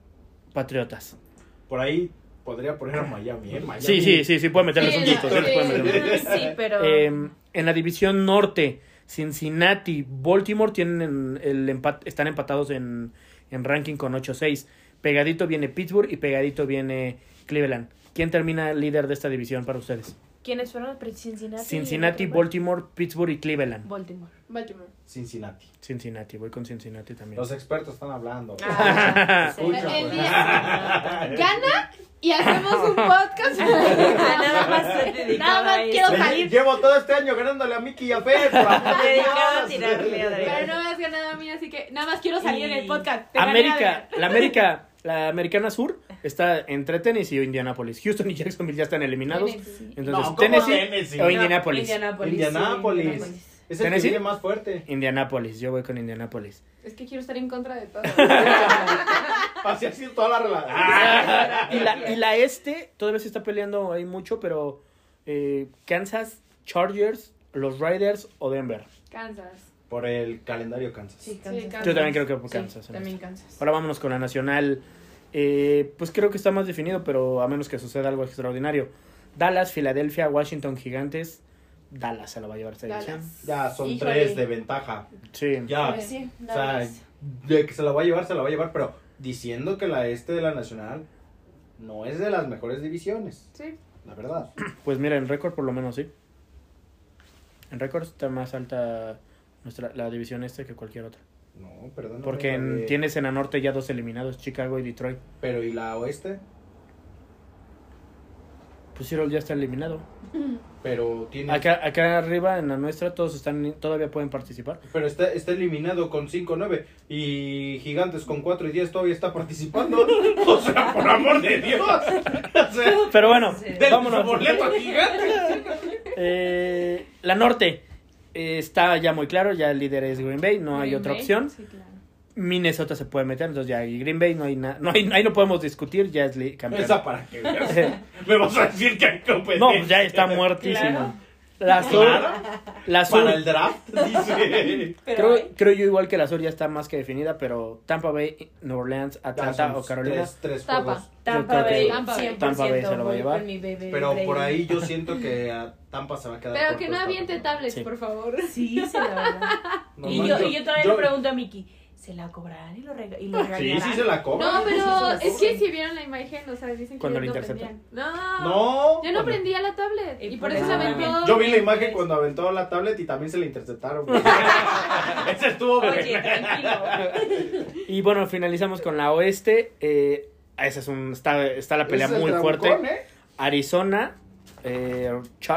Patriotas. Por ahí podría poner a Miami, ¿eh? Miami. Sí, sí, sí, sí, puede meterles Sí, un susto. sí les puede sí. meter un sí, pero... Eh, en la división norte, Cincinnati, Baltimore tienen el empat- están empatados en, en ranking con 8-6. Pegadito viene Pittsburgh y pegadito viene Cleveland. ¿Quién termina líder de esta división para ustedes? ¿Quiénes fueron? Cincinnati. Cincinnati. Baltimore, Pittsburgh y Cleveland. Baltimore. Baltimore. Cincinnati. Cincinnati, voy con Cincinnati también. Los expertos están hablando. Ah, sí. Escucha, El pues. día- Gana y hacemos un podcast. Ah, nada más Nada más quiero salir. Llevo todo este año ganándole a Mickey y a Fer. Dedicado a tirarle a Adrián. Pero no me has ganado a mí, así que nada más quiero salir en el podcast. Te América, la América, la americana sur está entre Tennessee o Indianapolis. Houston y Jacksonville ya están eliminados. Tennessee. Entonces, No, ¿cómo Tennessee, Tennessee? o Indianapolis. Indianapolis. Es el que ¿Tennessee? viene más fuerte. Indianapolis, yo voy con Indianapolis. Es que quiero estar en contra de todo. Así ha sido toda la relación. Ah. y, la, y la este todavía se está peleando ahí mucho, pero eh, Kansas, Chargers, los Riders o Denver. Kansas. Por el calendario Kansas. Sí, Sí, Kansas. Kansas. Yo también creo que por Kansas. también. Kansas. Ahora vámonos con la nacional. Eh, pues creo que está más definido, pero a menos que suceda algo extraordinario. Dallas, Filadelfia, Washington Gigantes. Dallas se la va a llevar esta. Ya son Híjole. tres de ventaja. Sí. Ya. Pues sí, O sea, de que se la va a llevar, se la va a llevar, pero diciendo que la este de la nacional no es de las mejores divisiones, Sí. la verdad. Pues mira, en récord por lo menos sí. En récord está más alta nuestra, la división este que cualquier otra. No, perdón. Porque en- tienes en la norte ya dos eliminados, Chicago y Detroit. Pero ¿y la oeste? Pues Seattle ya está eliminado. Pero tiene... Acá, acá arriba en la nuestra todos están todavía pueden participar. Pero está, está eliminado con 5-9 y Gigantes con 4 y 10 todavía está participando. o sea, por amor de Dios. O sea, Pero bueno, Sí. vámonos. boleto a Gigantes. Eh, la norte eh, está ya muy claro, ya el líder es Green Bay, no hay otra Bay. opción. Sí, claro. Minnesota se puede meter, entonces ya y Green Bay no hay nada, no hay, ahí no podemos discutir, ya es campeón. Esa para que veas. Me vas a decir que hay competencia. No, pues ya está muertísimo. La sur, la sur, Para el draft, dice. Creo, creo yo igual que la sur ya está más que definida, pero Tampa Bay, New Orleans, Atlanta o Carolina. Tres, tres. Tampa Bay, Tampa Bay. 100% Tampa Bay se lo va a llevar. Pero por Brady. ahí yo siento que a Tampa se va a quedar Pero corto que no aviente tablets, Sí. por favor. Sí, se la verdad. No, y, no, yo, y yo todavía yo- le pregunto a Miki, ¿se la cobrarán y lo, rega y lo Sí, regañarán? sí se la cobran. No, sí, sí pero es que si vieron la imagen, o sea, dicen que Cuando lo no intercepta. prendían. No, No. yo no cuando- prendía la tablet. Y Y, por por eso eso se aventó. Yo vi la imagen cuando aventó la tablet y también se la interceptaron. Ese estuvo Oye, bien. tranquilo. Y bueno, finalizamos con la oeste. Eh, esa es un, está, está la pelea es muy fuerte. ¿eh? Arizona, eh,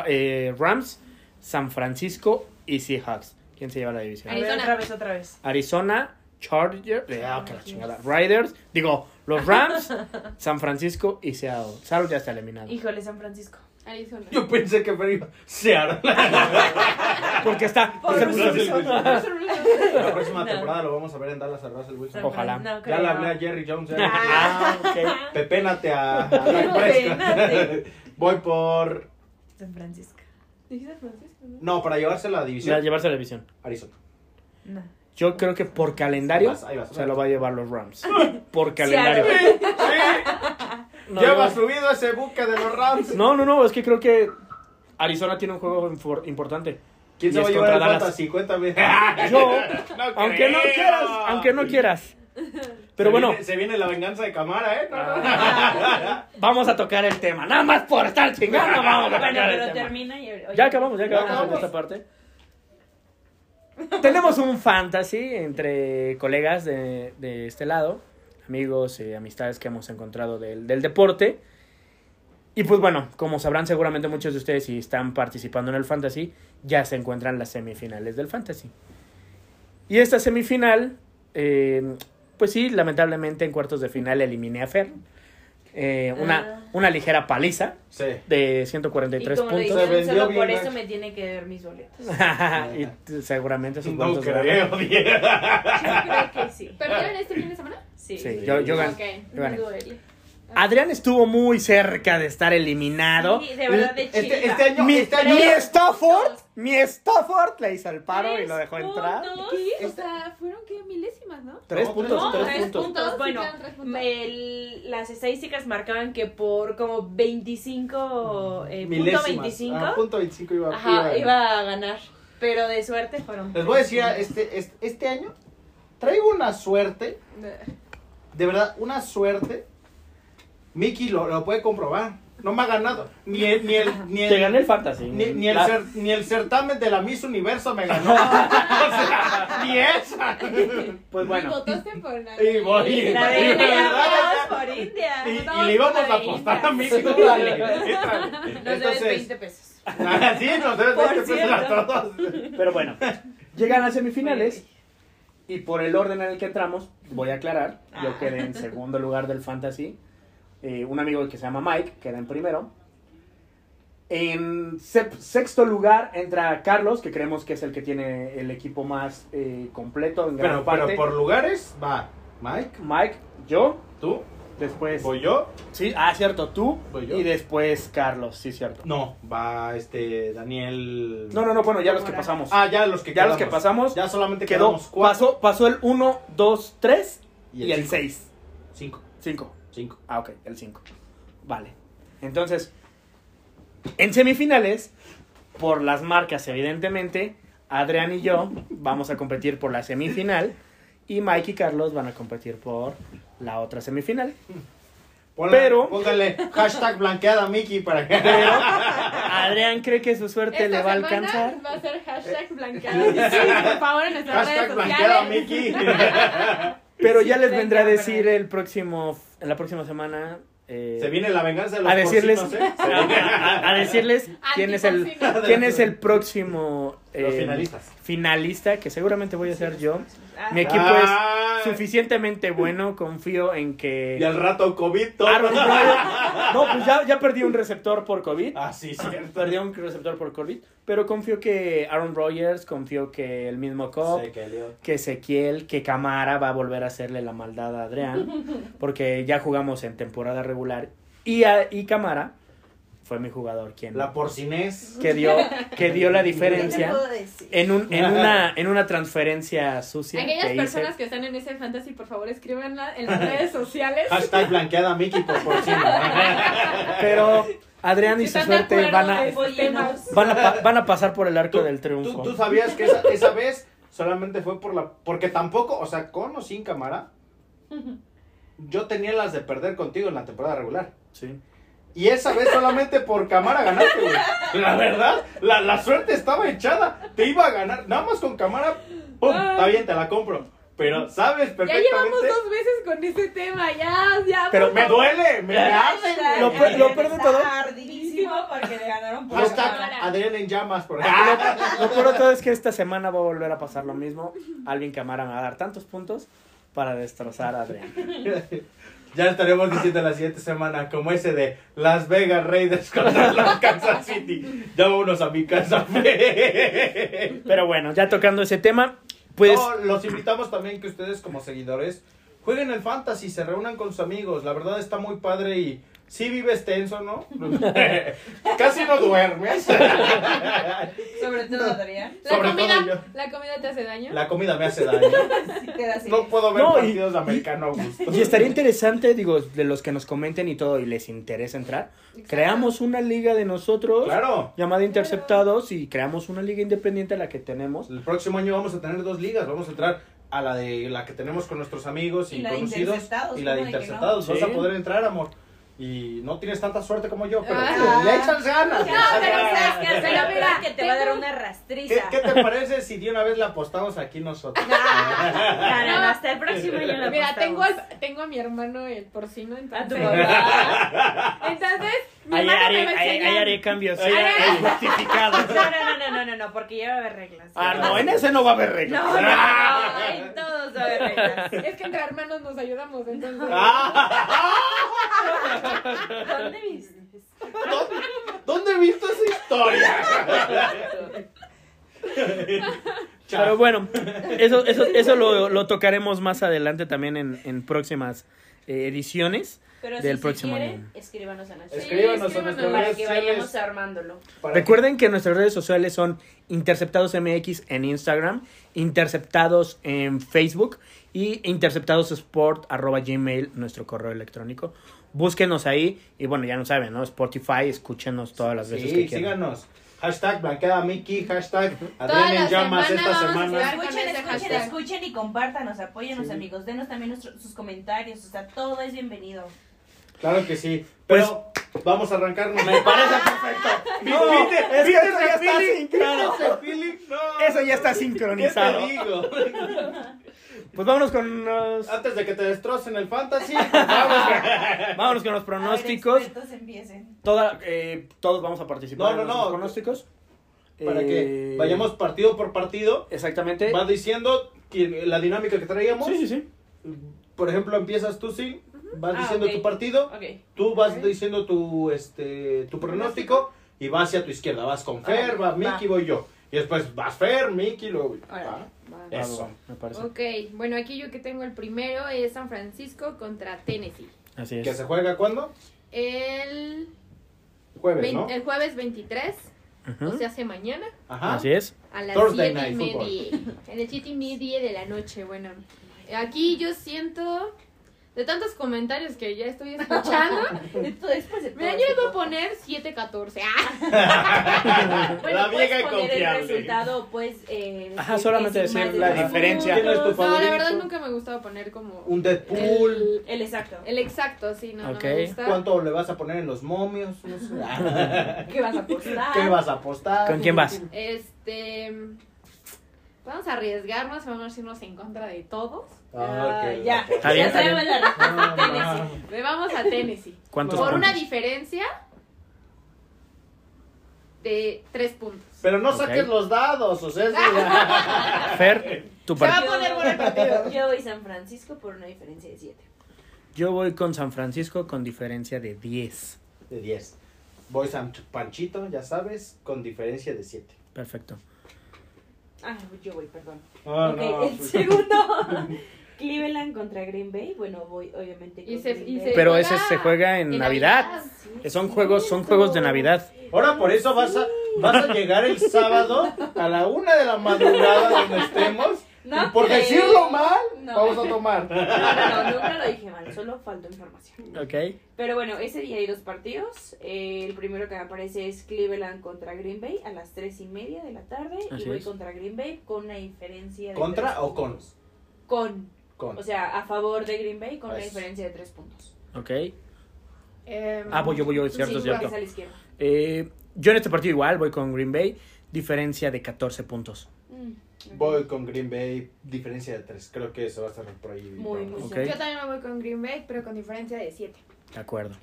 eh, Rams, San Francisco y Seahawks. ¿Quién se lleva la división? Arizona. otra vez, otra vez. Arizona, Chargers, eh, ah, que la chingada, Riders, digo, los Rams, San Francisco y Seattle. Seattle ya está eliminado. Híjole, San Francisco. Arizona. Yo pensé que iba Seattle. Porque está. Por Russell Russell Wilson. Wilson. La próxima No. temporada lo vamos a ver en Dallas a Russell Wilson. San Ojalá. No, Ya le hablé a Jerry Jones. Ah, ok. Pepénate a, a Prescott. Pepénate. Voy por. San Francisco. ¿Dijiste Francisco? no? Para llevarse la división. llevarse a la división. Arizona. No. Yo creo que por calendario Ahí vas, ahí vas. se lo va a llevar los Rams. Por calendario. Seattle. No, Lleva yo- subido ese buque de los Rams. no, no, no, es que creo que Arizona tiene un juego importante. ¿Quién se va a llevar el fantasy? Cuéntame. Yo, No aunque no quieras, aunque no quieras. Pero Se bueno, viene- se viene la venganza de Camara, ¿eh? No, no. vamos a tocar el tema. Nada más por estar chingando, vamos a Bueno, tocar el pero tema. termina y... oye, Ya acabamos, ya Ya acabamos en acabamos. esta parte. Tenemos un fantasy entre colegas de, de este lado, amigos y amistades que hemos encontrado del, del deporte. Y pues bueno, como sabrán seguramente muchos de ustedes si están participando en el fantasy, ya se encuentran las semifinales del fantasy. Y esta semifinal, eh, pues sí, lamentablemente en cuartos de final eliminé a Fer. Eh, una, Ah. una ligera paliza Sí. de Y 143 como le puntos. Se dijeron, vendió solo por eso Nacho. me tiene que ver mis boletos. y seguramente sus No votos creo. Yo creo que sí. ¿Perdieron este fin de semana? Sí. Sí, yo, yo gané. Ok, yo gané. Adrián estuvo muy cerca de estar eliminado. Sí, de verdad, de Este, este año, mi, este año. mi Stafford, mi Stafford le hizo el paro y lo dejó entrar. ¿Qué? O sea, fueron ¿no? Tres No, puntos, No, tres, tres puntos. puntos. Bueno, Sí, quedan tres puntos. el- las estadísticas marcaban que por como 25, eh, punto Milésimas. 25, Ah, punto 25 iba, ajá, iba- iba a ganar. Pero de suerte fueron. Les voy a decir, este, este, este año traigo una suerte, de verdad, una suerte. Mickey lo, lo puede comprobar. No me ha ganado. Ni el, ni el, ni el, Te gané el fantasy. ni, ni el La- cer- ni el certamen de la Miss Universo me ganó. o sea, ni esa. Pues Y bueno. votaste por la. Y voy. La de Y verdad, vamos por India. Y, y le íbamos la a apostar a México. Dale. Nos debes Entonces, 20 pesos. ah, sí, nos debes Por 20 pesos a todos. Pero bueno, llegan a semifinales y por el orden en el que entramos, voy a aclarar, yo Ah. quedé en segundo lugar del fantasy, eh, un amigo que se llama Mike queda en primero. En sexto lugar entra Carlos, que creemos que es el que tiene el equipo más eh, completo en gran Pero, parte. pero por lugares va Mike, Mike, yo, tú, después... voy yo. Sí, ah, cierto, tú Voy yo. y después Carlos, sí, cierto. No, va este Daniel. No, no, no, bueno, ya los que pasamos. Ah, ya los que ya los que quedamos. pasamos, Ya solamente quedó, quedamos cuatro. pasó, pasó el 1, 2, 3 y, el cinco. 6. Cinco. 5. Cinco. Ah, ok, el 5. Vale. Entonces, en semifinales, por las marcas, evidentemente, Adrián y yo vamos a competir por la semifinal y Mike y Carlos van a competir por la otra semifinal. Pero- Póngale hashtag blanqueada Mickey para que. Pero Adrián cree que su suerte Esta le va a alcanzar. Va a ser hashtag blanqueada. Sí, por favor, en nuestras redes hashtag blanqueada sociales. Mickey. Pero ya les vendrá a decir el próximo, la próxima semana. eh, Se viene la venganza de los a decirles, porcinos, ¿eh? A, viene. a- a decirles quién es el, quién es el próximo Los eh, finalistas. finalista, que seguramente voy a ser yo. Ah, Mi equipo Ah, es suficientemente bueno, confío en Y que al rato COVID todo. Aaron Rodgers- no, pues ya, ya perdí un receptor por COVID. Ah, sí, cierto. Perdí un receptor por COVID, pero confío que Aaron Rodgers, confío que el mismo Cobb, que Ezequiel, que Camara va a volver a hacerle la maldad a Adrián, porque ya jugamos en temporada regular y, a- y Camara fue mi jugador quien La porcinés. que dio que dio la ¿qué te diferencia puedo decir? en un en una en una transferencia sucia Aquellas que hice. personas que están en ese fantasy, por favor, escríbanla en las redes sociales. Hashtag blanqueada Mickey por porcino. Pero Adrián y Si su suerte van a van a pa- van a pasar por el arco ¿Tú, del tú, triunfo. tú sabías que esa, esa vez solamente fue por la. Porque tampoco, o sea, con o sin cámara, yo tenía las de perder contigo en la temporada regular. Sí. Y esa vez solamente por cámara ganaste, güey. La verdad, la, la suerte estaba echada. Te iba a ganar. Nada más con cámara, ¡pum! Está bien, te la compro. Pero sabes Ya perfectamente. llevamos dos veces con ese tema, ya, ya. Pero Me favor. duele, me güey. Lo pe- lo peor de todo- porque le ganaron por cámara. Adrián en llamas. Por Lo peor de todo es que esta semana va a volver a pasar lo mismo. Alvin Camara me va a dar tantos puntos para destrozar a Adrián. Ya estaremos diciendo la siguiente semana, como ese de Las Vegas Raiders contra los Kansas City. Ya vámonos a mi casa. Pero bueno, ya tocando ese tema, pues No, los invitamos también que ustedes como seguidores jueguen el fantasy, se reúnan con sus amigos. La verdad está muy padre y sí vives tenso, ¿no? Casi no duermes. Sobre todo, Adrián. La Sobre comida, todo yo. ¿La comida te hace daño? La comida me hace daño. Sí. No puedo ver No, partidos de americano a gusto. y estaría interesante, digo, de los que nos comenten y todo y les interesa entrar, creamos una liga de nosotros Claro. llamada Interceptados y creamos una liga independiente a la que tenemos. El próximo año vamos a tener dos ligas. Vamos a entrar a la de la que tenemos con nuestros amigos y, Y la de conocidos Interceptados, y la de interceptados. Vas a poder entrar, amor. Y no tienes tanta suerte como yo, pero Ah. le echas ganas. No, pero sabes que Pero mira, que te va a dar una ¿Qué, rastriza. qué te parece si de una vez la apostamos aquí nosotros? No, no, no, hasta el próximo año la Mira, tengo, al- tengo a mi hermano el porcino. A Entonces, tu entonces mi Ahí hermano me haré, va a ahí- enseñar. ahí haré cambios Ahí- ahí- justificados. No, no, no, no, no, no, no, porque ya va a haber reglas. Ah, no, en ese no va a haber reglas. No, no, no, en todos va a haber reglas. Es que entre hermanos nos ayudamos, entonces. Ah, ¿Dónde viste? ¿Dónde, visto esa historia? Pero bueno, eso, eso, eso lo, lo tocaremos más adelante también en, en próximas eh, ediciones. Pero Del si próximo se año. escríbanos a nuestras Sí, Escríbanos a nuestras para redes que vayamos armándolo. Recuerden que nuestras redes sociales son Interceptados MX en Instagram, Interceptados en Facebook y interceptadosport.gmail, nuestro correo electrónico. Búsquenos ahí y bueno, ya no saben, ¿no? Spotify, escúchenos todas las veces Sí, que quieran. síganos. Hashtag blanqueada Mickey, hashtag Adrián en la llamas semana esta semana. Escuchen, ese escuchen, hashtag. escuchen y compártanos, apóyenos Sí. amigos, denos también nuestro- sus comentarios, o sea, todo es bienvenido. Claro que sí. Pues- Pero Vamos a arrancarnos. Me parece perfecto. No, ¿Viste? es que ¿Viste eso ya está feeling? sincronizado. ¿Viste ese feeling? No. Eso ya está ¿Qué sincronizado. te digo? Pues vámonos con los, Antes de que te destrocen el fantasy, pues vámonos con los pronósticos. expertos empiecen. Toda, eh, todos vamos a participar No, no, en los no. pronósticos. Para que Eh, vayamos partido por partido. Exactamente. Va diciendo que- la dinámica que traíamos. Sí, sí, sí. Por ejemplo, empiezas tú, sí. Vas Ah, diciendo tu partido. Ok. Tú vas diciendo tu, este, tu pronóstico. Y vas hacia tu izquierda. Vas con Fer, Ah, va va. Mickey, voy yo. Y después vas Fer, Mickey, luego. Eso. me parece. Ok, bueno, aquí yo que tengo el primero es San Francisco contra Tennessee. Así ¿Que es. se juega cuándo? El, Jueves, vein- ¿no? el jueves 23, Ujú. o sea, hace mañana, Ajá. Así es. a las Thursday 7 y media. En el 7 y media de la noche, bueno. Aquí yo siento, de tantos comentarios que ya estoy escuchando, después mira, yo le voy a poner 7-14. ¡Ah! Bueno, La puedes vieja poner el resultado, pues, eh, Ajá, solamente decir de la diferencia. ¿Quién es tu puntos. No, la favorito? verdad nunca me gustaba poner como... Un Deadpool. El, El exacto. el exacto, sí, no, me gusta. ¿Cuánto le vas a poner en los momios? No sé. ¿Qué vas a apostar? ¿Qué vas a apostar? ¿Con quién vas? Este. Vamos a arriesgarnos, vamos a irnos en contra de todos. Ah, Ah, ok. ya, Está bien, ya sabemos la respuesta. No, Tennessee. Le vamos a Tennessee. ¿Cuántos Por una diferencia de tres puntos. Pero no Ok. saques los dados, o sea, ya- Fer, tu Se va a partido. poner bueno el partido. Yo voy San Francisco por una diferencia de 7. Yo voy con San Francisco con diferencia de 10. De 10. Voy San Panchito, ya sabes, con diferencia de 7. Perfecto. Ah, yo voy, perdón. Ah, no, el pues- segundo. Cleveland contra Green Bay. Bueno, voy obviamente con Y se- Green y Bay. se- Pero juega ese se juega en en Navidad. Navidad. Sí, Son es juegos, son juegos de Navidad. Ahora por eso vas a, vas a llegar el sábado a la una de la madrugada donde estemos. No y por creo. decirlo mal, No. vamos a tomar. No, no, no, nunca lo dije mal, solo faltó información. Ok. Pero bueno, ese día hay dos partidos. Eh, el primero que me aparece es Cleveland contra Green Bay a las tres y media de la tarde. Así y voy es. contra Green Bay con una diferencia de ¿Contra tres o con? puntos. Con. Con. O sea, a favor de Green Bay con una Pues. diferencia de tres puntos. Ok. Em, Ah, voy yo, voy yo, cierto, sí, cierto. a la izquierda. Eh, yo en este partido igual voy con Green Bay. Diferencia de 14 puntos. Voy con Green Bay, diferencia de 3. Creo que se va a cerrar por ahí. Muy, muy Ok. Yo también me voy con Green Bay, pero con diferencia de 7. De acuerdo.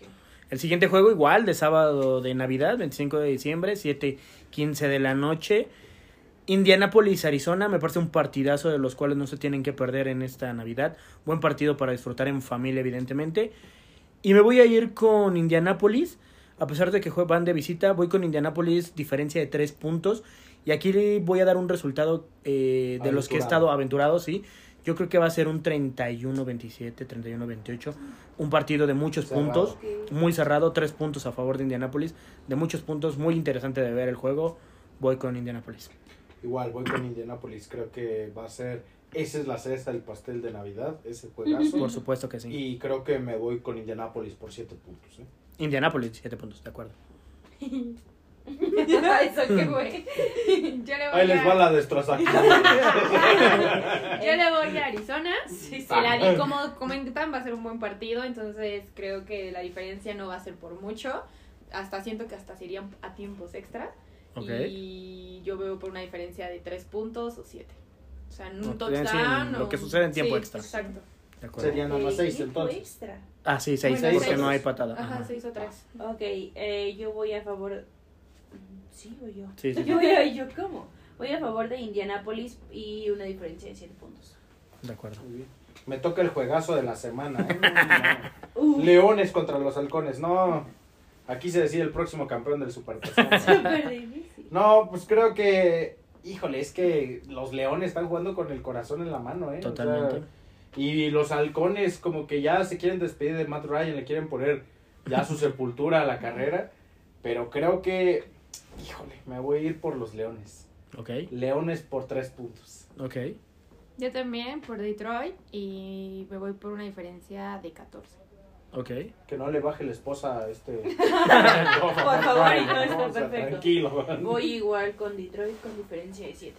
El siguiente juego igual, de sábado de Navidad, 25 de diciembre, 7:15 de la noche. Indianapolis, Arizona, me parece un partidazo de los cuales no se tienen que perder en esta Navidad. Buen partido para disfrutar en familia, evidentemente. Y me voy a ir con Indianapolis. A pesar de que van de visita, voy con Indianapolis, diferencia de 3 puntos. Y aquí le voy a dar un resultado eh, de los que he estado aventurados, sí. Yo creo que va a ser un 31-27, 31-28. Un partido de muchos Cerrado. puntos muy cerrado, tres puntos a favor de Indianapolis, de muchos puntos, muy interesante de ver el juego. Voy con Indianapolis. Igual, voy con Indianapolis. Creo que va a ser. Esa es la cereza del pastel de Navidad, ese juegazo. Por supuesto que sí. Y creo que me voy con Indianapolis por 7 puntos. ¿eh? Indianapolis, siete puntos, de acuerdo. Eso qué güey. Yo le voy Ahí les a... va la destrozación. Yo le voy a Arizona. Sí, sí. La di como comentan, va a ser un buen partido, entonces creo que la diferencia no va a ser por mucho. Hasta siento que hasta serían a tiempos extra. Ok. Y yo veo por una diferencia de 3 puntos o 7. O sea, en un touchdown. sí, lo o- que sucede en tiempo sí, extra. Exacto. Serían nada más Ok, 6 tiempo entonces. extra. Ah, sí, seis, Bueno, porque seis. no hay patada. Ajá, Ajá. 6 o 3. Ok, eh, yo voy a favor. Sí, voy yo. Sí, sí, sí. Yo voy a, yo cómo. Voy a favor de Indianapolis y una diferencia de 7 puntos. De acuerdo. Muy bien. Me toca el juegazo de la semana. ¿eh? No, Uh, no. Leones contra los halcones. No. Aquí se decide el próximo campeón del Supertazón. súper difícil. No, pues creo que. Híjole, es que los leones están jugando con el corazón en la mano, ¿eh? O sea, Totalmente. y los halcones, como que ya se quieren despedir de Matt Ryan, le quieren poner ya su sepultura a la carrera. Pero creo que. Híjole, me voy a ir por los leones. Ok, Leones por tres puntos. ok. Yo también por Detroit y me voy por una diferencia de 14. Ok. Que no le baje la esposa a este. Por favor, y todo está O sea, perfecto. Tranquilo. Voy igual con Detroit con diferencia de 7.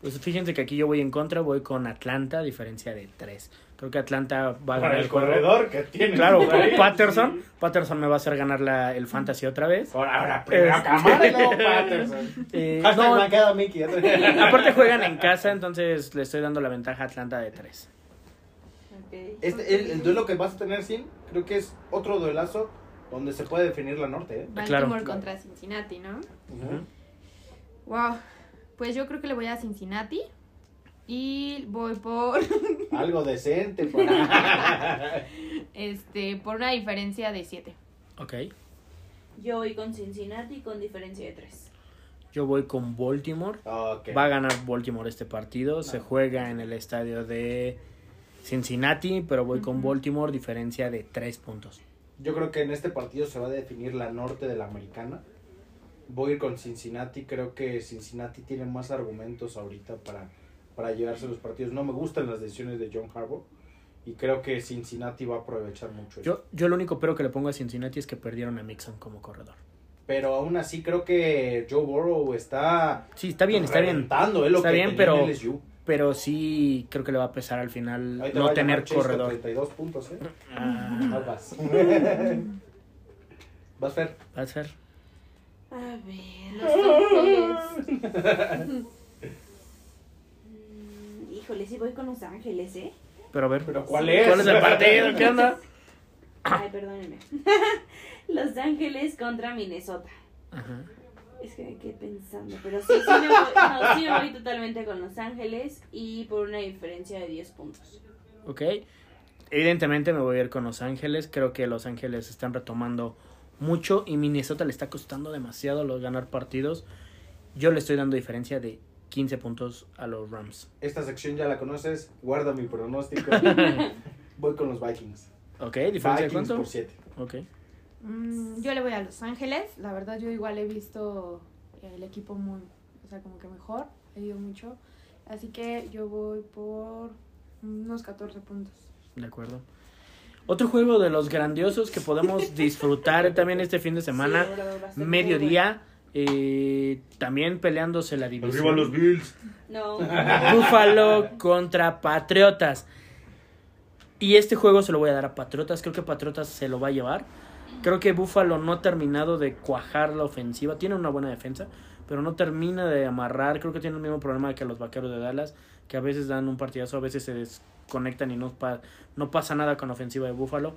Pues fíjense que aquí yo voy en contra, voy con Atlanta, a diferencia de 3. Creo que Atlanta va a ganar el el juego. corredor que tiene. Claro. Patterson. Patterson me va a hacer ganar la, el fantasy otra vez. Ahora, ahora primero Este- Camara y luego Patterson. Eh, no, Mickey. aparte juegan en casa, entonces le estoy dando la ventaja a Atlanta de 3. Ok. Este, el, el duelo que vas a tener, Sin, creo que es otro duelazo donde se puede definir la norte, ¿eh? Claro. Baltimore contra Cincinnati, ¿no? Wow. Pues yo creo que le voy a Cincinnati. Y voy por Algo decente. para- este por una diferencia de 7. Ok. Yo voy con Cincinnati con diferencia de 3. Yo voy con Baltimore. Va a ganar Baltimore este partido. Se juega en el estadio de Cincinnati, pero voy con. Baltimore, diferencia de 3 puntos. Yo creo que en este partido se va a definir la norte de la americana. Voy a ir con Cincinnati. Creo que Cincinnati tiene más argumentos ahorita para, para llevarse los partidos. No me gustan las decisiones de John Harbaugh. Y creo que Cincinnati va a aprovechar mucho eso. Yo, yo lo único pero que le pongo a Cincinnati es que perdieron a Mixon como corredor. Pero aún así creo que Joe Burrow está... Sí, está bien, está bien. ¿eh? lo Está que bien, pero- LSU. Pero sí creo que le va a pesar al final Ahí te va no a tener corredor. 32 puntos, ¿eh? Ah, No vas. Vas, Fer. a ver. Los Híjole, sí voy con Los Ángeles, ¿eh? Pero a ver. ¿Pero cuál es? ¿Cuál es el partido? ¿Qué onda? Ay, perdónenme. Los Ángeles contra Minnesota. Ajá. Es que me quedé pensando, pero sí, sí me, voy, no, sí me voy totalmente con Los Ángeles y por una diferencia de 10 puntos. Ok. Evidentemente me voy a ir con Los Ángeles. Creo que Los Ángeles están retomando mucho y Minnesota le está costando demasiado los ganar partidos. Yo le estoy dando diferencia de 15 puntos a los Rams. Esta sección ya la conoces. Guarda mi pronóstico. Voy con los Vikings. Ok, diferencia de Vikings cuánto? por 7. Ok. Mm, yo le voy a Los Ángeles. La verdad, yo igual he visto el equipo muy, o sea, como que mejor. He ido mucho. Así que yo voy por unos 14 puntos. De acuerdo. Otro juego de los grandiosos que podemos disfrutar también este fin de semana, Sí, mediodía, eh, también peleándose la división. Bills. bueno. No. Búfalo contra Patriotas. Y este juego se lo voy a dar a Patriotas. Creo que Patriotas se lo va a llevar. Creo que Búfalo no ha terminado de cuajar la ofensiva. Tiene una buena defensa, pero no termina de amarrar. Creo que tiene el mismo problema que los vaqueros de Dallas, que a veces dan un partidazo, a veces se desconectan y no, pa- no pasa nada con la ofensiva de Búfalo.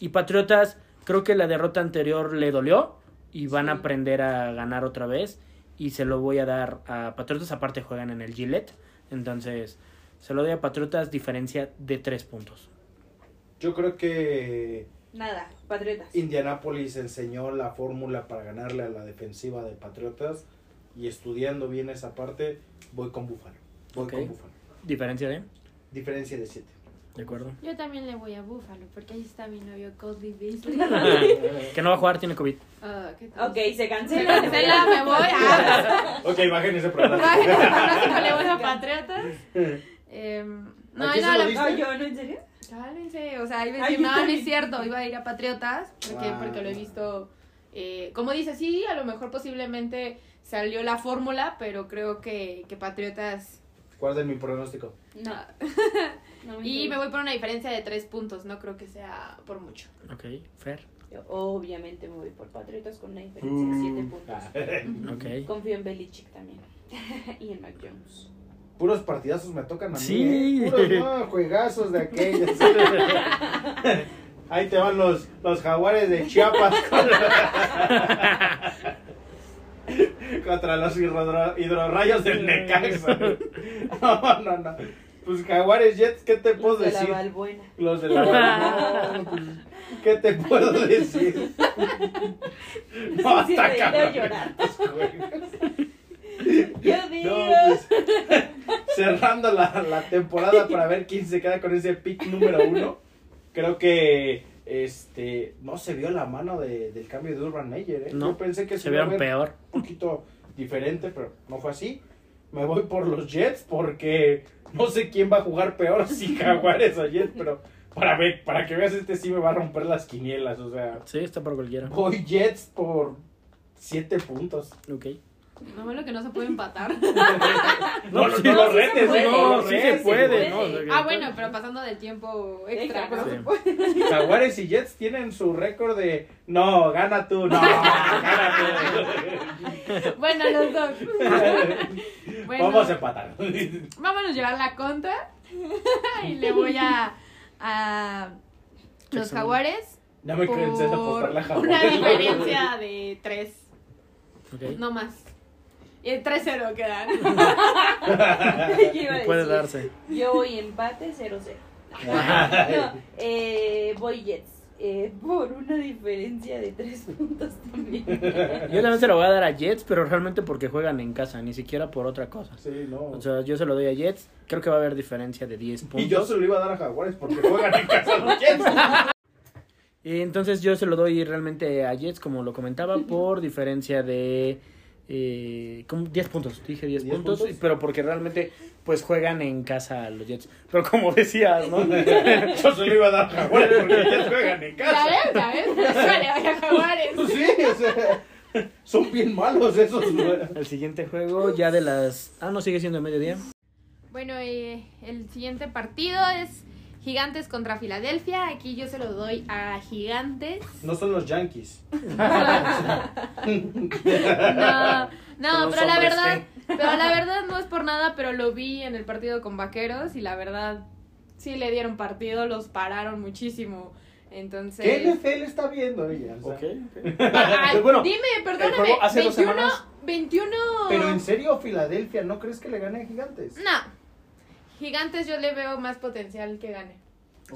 Y Patriotas, creo que la derrota anterior le dolió y van a aprender a ganar otra vez. Y se lo voy a dar a Patriotas. Aparte juegan en el Gillette. Entonces, se lo doy a Patriotas, diferencia de tres puntos. Yo creo que Nada, Patriotas. Indianapolis enseñó la fórmula para ganarle a la defensiva de Patriotas. Y estudiando bien esa parte, voy con Búfalo. Voy con Búfalo. Diferencia de, Diferencia de 7. De acuerdo. Yo también le voy a Buffalo, porque ahí está mi novio Cody Beasley. que no va a jugar, tiene COVID. Ah, ¿qué tal? Ok, se Se cancela. cancela, me voy. Ah, ok, bajen ese programa. Bajen ese pronóstico, le voy a Patriotas. Em, no, ¿A quién no? No, yo, ¿no? ¿En serio? Cálmense, o sea, iba a decir, no, no es cierto, iba a ir a Patriotas, porque, Ah. porque lo he visto, eh, como dice, sí, a lo mejor posiblemente salió la fórmula, pero creo que, que Patriotas... Guarden mi pronóstico. No. No Y me voy por una diferencia de tres puntos, no creo que sea por mucho. Ok, Fer. Yo obviamente me voy por Patriotas con una diferencia de 7 Mm. puntos. Ok. Confío en Belichick también. y en Mac Jones. Puros partidazos me tocan a mí. Sí. ¿eh? Puros no, juegazos de aquellos. Ahí te van los, los jaguares de Chiapas contra, contra los hidro- hidrorrayos del Necaxa. No, no, no. Pues jaguares Jets, ¿qué te puedo Los de la decir? Valbuena. Los de la pues, ¿Qué te puedo decir? No, Sí, hasta cabrón. llorar. Yo digo. No, pues, cerrando la, la temporada para ver quién se queda con ese pick número uno. Creo que este no se vio la mano de- del cambio de Urban Meyer. ¿eh? No, Yo pensé que se, Se vieron peor. un poquito diferente, pero no fue así. Me voy por los Jets porque no sé quién va a jugar peor, si Jaguares o Jets, pero para ver, para que veas este sí me va a romper las quinielas, o sea, Sí, está por cualquiera. voy Jets por siete puntos. Ok. No malo que no se puede empatar. No, no, sí, no lo sí se retes, puede, no, no, lo sí se puede. ¿no? O sea, que- ah, bueno, pero pasando del tiempo extra. Pero Sí. se puede. Jaguares y Jets tienen su récord de no, gana tú, no, gana Bueno, los dos. tú. Bueno, Vamos a empatar. vámonos a llevar la contra. y le voy a, a los jaguares. Ya me por apostar la una diferencia de 3. Ok. No más. Y el 3-0 quedan. ¿Qué iba a Puede darse. Yo voy empate 0-0. No, eh, voy Jets. Eh, por una diferencia de 3 puntos también. Yo también se lo voy a dar a Jets, pero realmente porque juegan en casa, ni siquiera por otra cosa. Sí, no. O sea, yo se lo doy a Jets. Creo que va a haber diferencia de 10 puntos. y yo se lo iba a dar a Jaguares porque juegan en casa los Jets. Y entonces yo se lo doy realmente a Jets, como lo comentaba, por diferencia de eh, como 10 puntos. Dije 10 ¿10 puntos, puntos? pero porque realmente pues juegan en casa los Jets. Pero como decías, ¿no? Yo se lo iba a dar a Jaguares porque los Jets juegan en casa. ves. Por eso le voy a jaguares. Pues sí, o sea, son bien malos esos. El siguiente juego ya de las... Ah, no, sigue siendo de mediodía. Bueno, eh, el siguiente partido es Gigantes contra Filadelfia. Aquí yo se lo doy a Gigantes. No son los Yankees. No, no, pero la verdad, pero la verdad no es por nada, pero lo vi en el partido con Vaqueros y la verdad sí le dieron partido, los pararon muchísimo. Entonces, ¿Qué NFL está viendo ella? O sea, Ay, Bueno, dime, perdóname, hace dos 21, semanas- 21 Pero en serio, Filadelfia, ¿no crees que le gane a Gigantes? No. Gigantes yo le veo más potencial que gane.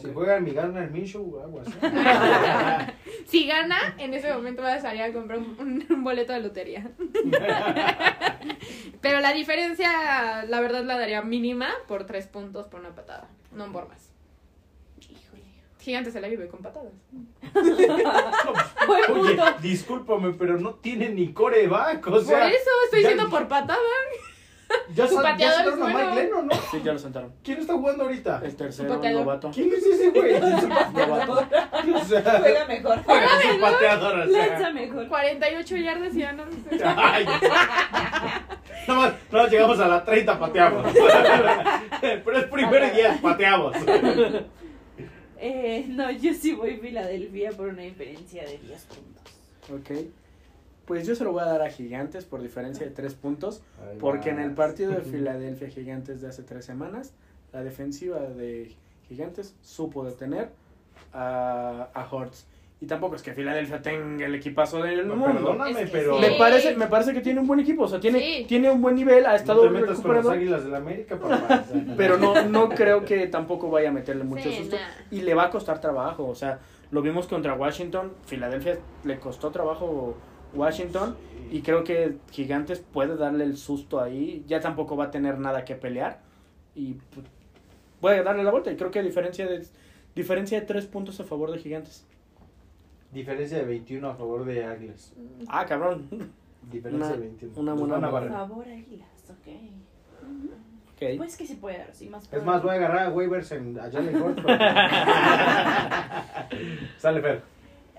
Si juega mi Garner Minshew, aguas. Si gana, en ese momento vas a salir a comprar un, un boleto de lotería. Pero la diferencia, la verdad, la daría mínima por tres puntos por una patada, no por más. Híjole. Gigantes se la vive con patadas. Buen Oye, punto. discúlpame, pero no tiene ni coreback, o sea... por eso estoy diciendo por patada. Ya, su ya pateador es a Mike bueno. Lennon, ¿no? Sí, ya lo sentaron. ¿Quién está jugando ahorita? El tercero, pateador. novato. ¿Quién es ese güey? Novato. O sea, Juega mejor. es un pateador, o sea. Lanza mejor. 48 yardas y ya no sé. Ay. Nada más, nada más llegamos a la 30, pateamos. Pero es primero y 10, pateamos. Eh, no, yo sí voy Filadelfia por una diferencia de 10 puntos. Ok. Pues yo se lo voy a dar a Gigantes por diferencia de 3 puntos. Porque en el partido de Filadelfia Gigantes de hace tres semanas, la defensiva de Gigantes supo detener a, a Hortz. Y tampoco es que Filadelfia tenga el equipazo del No, mundo. perdóname, Es que pero. Me parece, me parece que tiene un buen equipo, o sea, tiene, Sí. tiene un buen nivel, ha No estado te metas con las recuperado, águilas del América, papá. o sea. pero no, no creo que tampoco vaya a meterle mucho Sí, susto. nah. Y le va a costar trabajo, o sea, lo vimos contra Washington, Filadelfia le costó trabajo Washington y creo que Gigantes puede darle el susto ahí, ya tampoco va a tener nada que pelear y pues, voy a darle la vuelta y creo que diferencia de diferencia de tres puntos a favor de Gigantes. Diferencia de 21 a favor de Águilas. Ah, cabrón. Diferencia Una- de 21. una buena a bola. barrer. Favor, Águilas, ok. Ok. Pues que se puede dar, sí, más Es más, voy a agarrar a waivers en, allá en el golf. Sale Fer.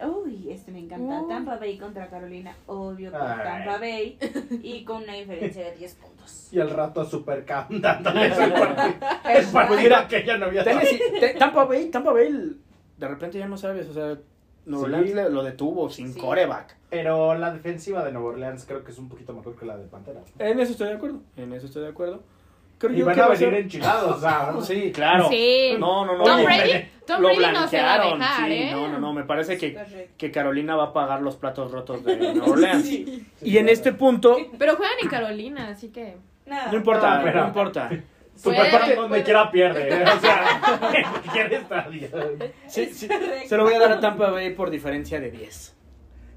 Uy, este me encanta. Uy. Tampa Bay contra Carolina, obvio con. Tampa Bay y con una diferencia de 10 puntos. Y al rato partido. El partido Pues mira, que ya no había Tennessee- te- Tampa Bay, Tampa Bay, de repente ya no sabes, o sea, Nuevo Sí. Orleans le- lo detuvo sin Sí. coreback. Pero la defensiva de Nueva Orleans creo que es un poquito mejor que la de Panteras. En eso estoy de acuerdo, en eso estoy de acuerdo. Creo Y yo van que a venir enchilados, o sea. Sí, claro. Sí. No, no, no. Tom Brady, Tom lo Brady no se va a blanquearon, dejar, sí, ¿eh? no, no, no, me parece que, que Carolina va a pagar los platos rotos de Nueva Orleans. Sí. Y en este punto, Pero juegan en Carolina, así que. Nada. no importa, No, pero- no importa. Supercam Puede, donde puede. quiera pierde. ¿eh? O sea, cualquier estadio. Sí, sí, se lo voy a dar a Tampa Bay por diferencia de 10.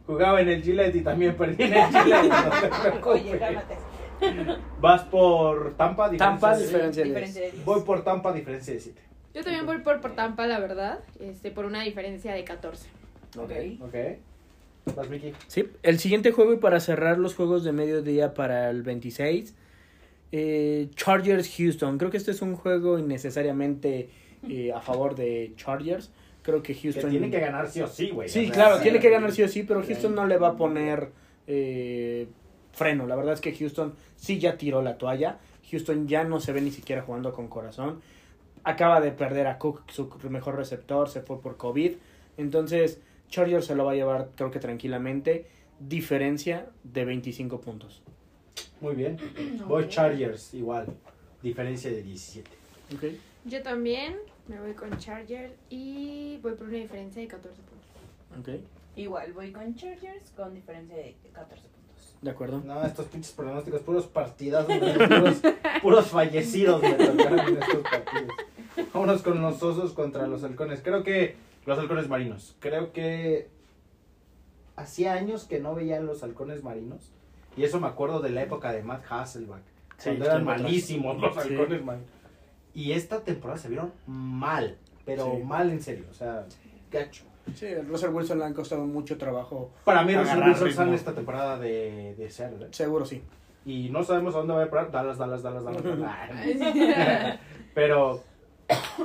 Jugaba en el Gillette y también perdí en el Gillette. no. Oye, cálmate. Vas por Tampa, Tampa, de- diferencia de Diferencia 10. de 10. Voy por Tampa, diferencia de 7. Yo también voy por, por Tampa, la verdad. Este, por una diferencia de 14. Ok. Ok. Vas, Miki. Sí, el siguiente juego y para cerrar los juegos de mediodía para el 26, eh, Chargers Houston. Creo que este es un juego innecesariamente eh, a favor de Chargers. Creo que Que Houston... tienen que ganar sí o sí, güey. Sí, sea, claro, sí. tiene que ganar sí o sí, pero Houston no le va a poner eh, freno. La verdad es que Houston sí ya tiró la toalla. Houston ya no se ve ni siquiera jugando con corazón. Acaba de perder a Cook, su mejor receptor, se fue por COVID. Entonces, Chargers se lo va a llevar, creo que tranquilamente. Diferencia de 25 puntos. Muy bien. Voy Chargers, igual. Diferencia de 17. Okay. Yo también me voy con Chargers y voy por una diferencia de 14 puntos. Okay. Igual voy con Chargers con diferencia de 14 puntos. De acuerdo. No, estos pinches pronósticos, puros partidos, puros, puros fallecidos me tocaron en estos partidos. Vámonos con los osos contra los halcones. Creo que los halcones marinos. Creo que hacía años que no veía los halcones marinos. Y eso me acuerdo de la época de Matt Hasselback. Sí, cuando eran malísimos los Sí. halcones marinos. Y esta temporada se vieron mal. Pero Sí. mal en serio. O sea, gacho. Sí, a Russell Wilson le han costado mucho trabajo. Para mí, Russell Wilson sale esta temporada de, de Seattle. ¿eh? Seguro sí. Y no sabemos a dónde va a parar. Dallas, Dallas, Dallas, Dallas. Dallas. Pero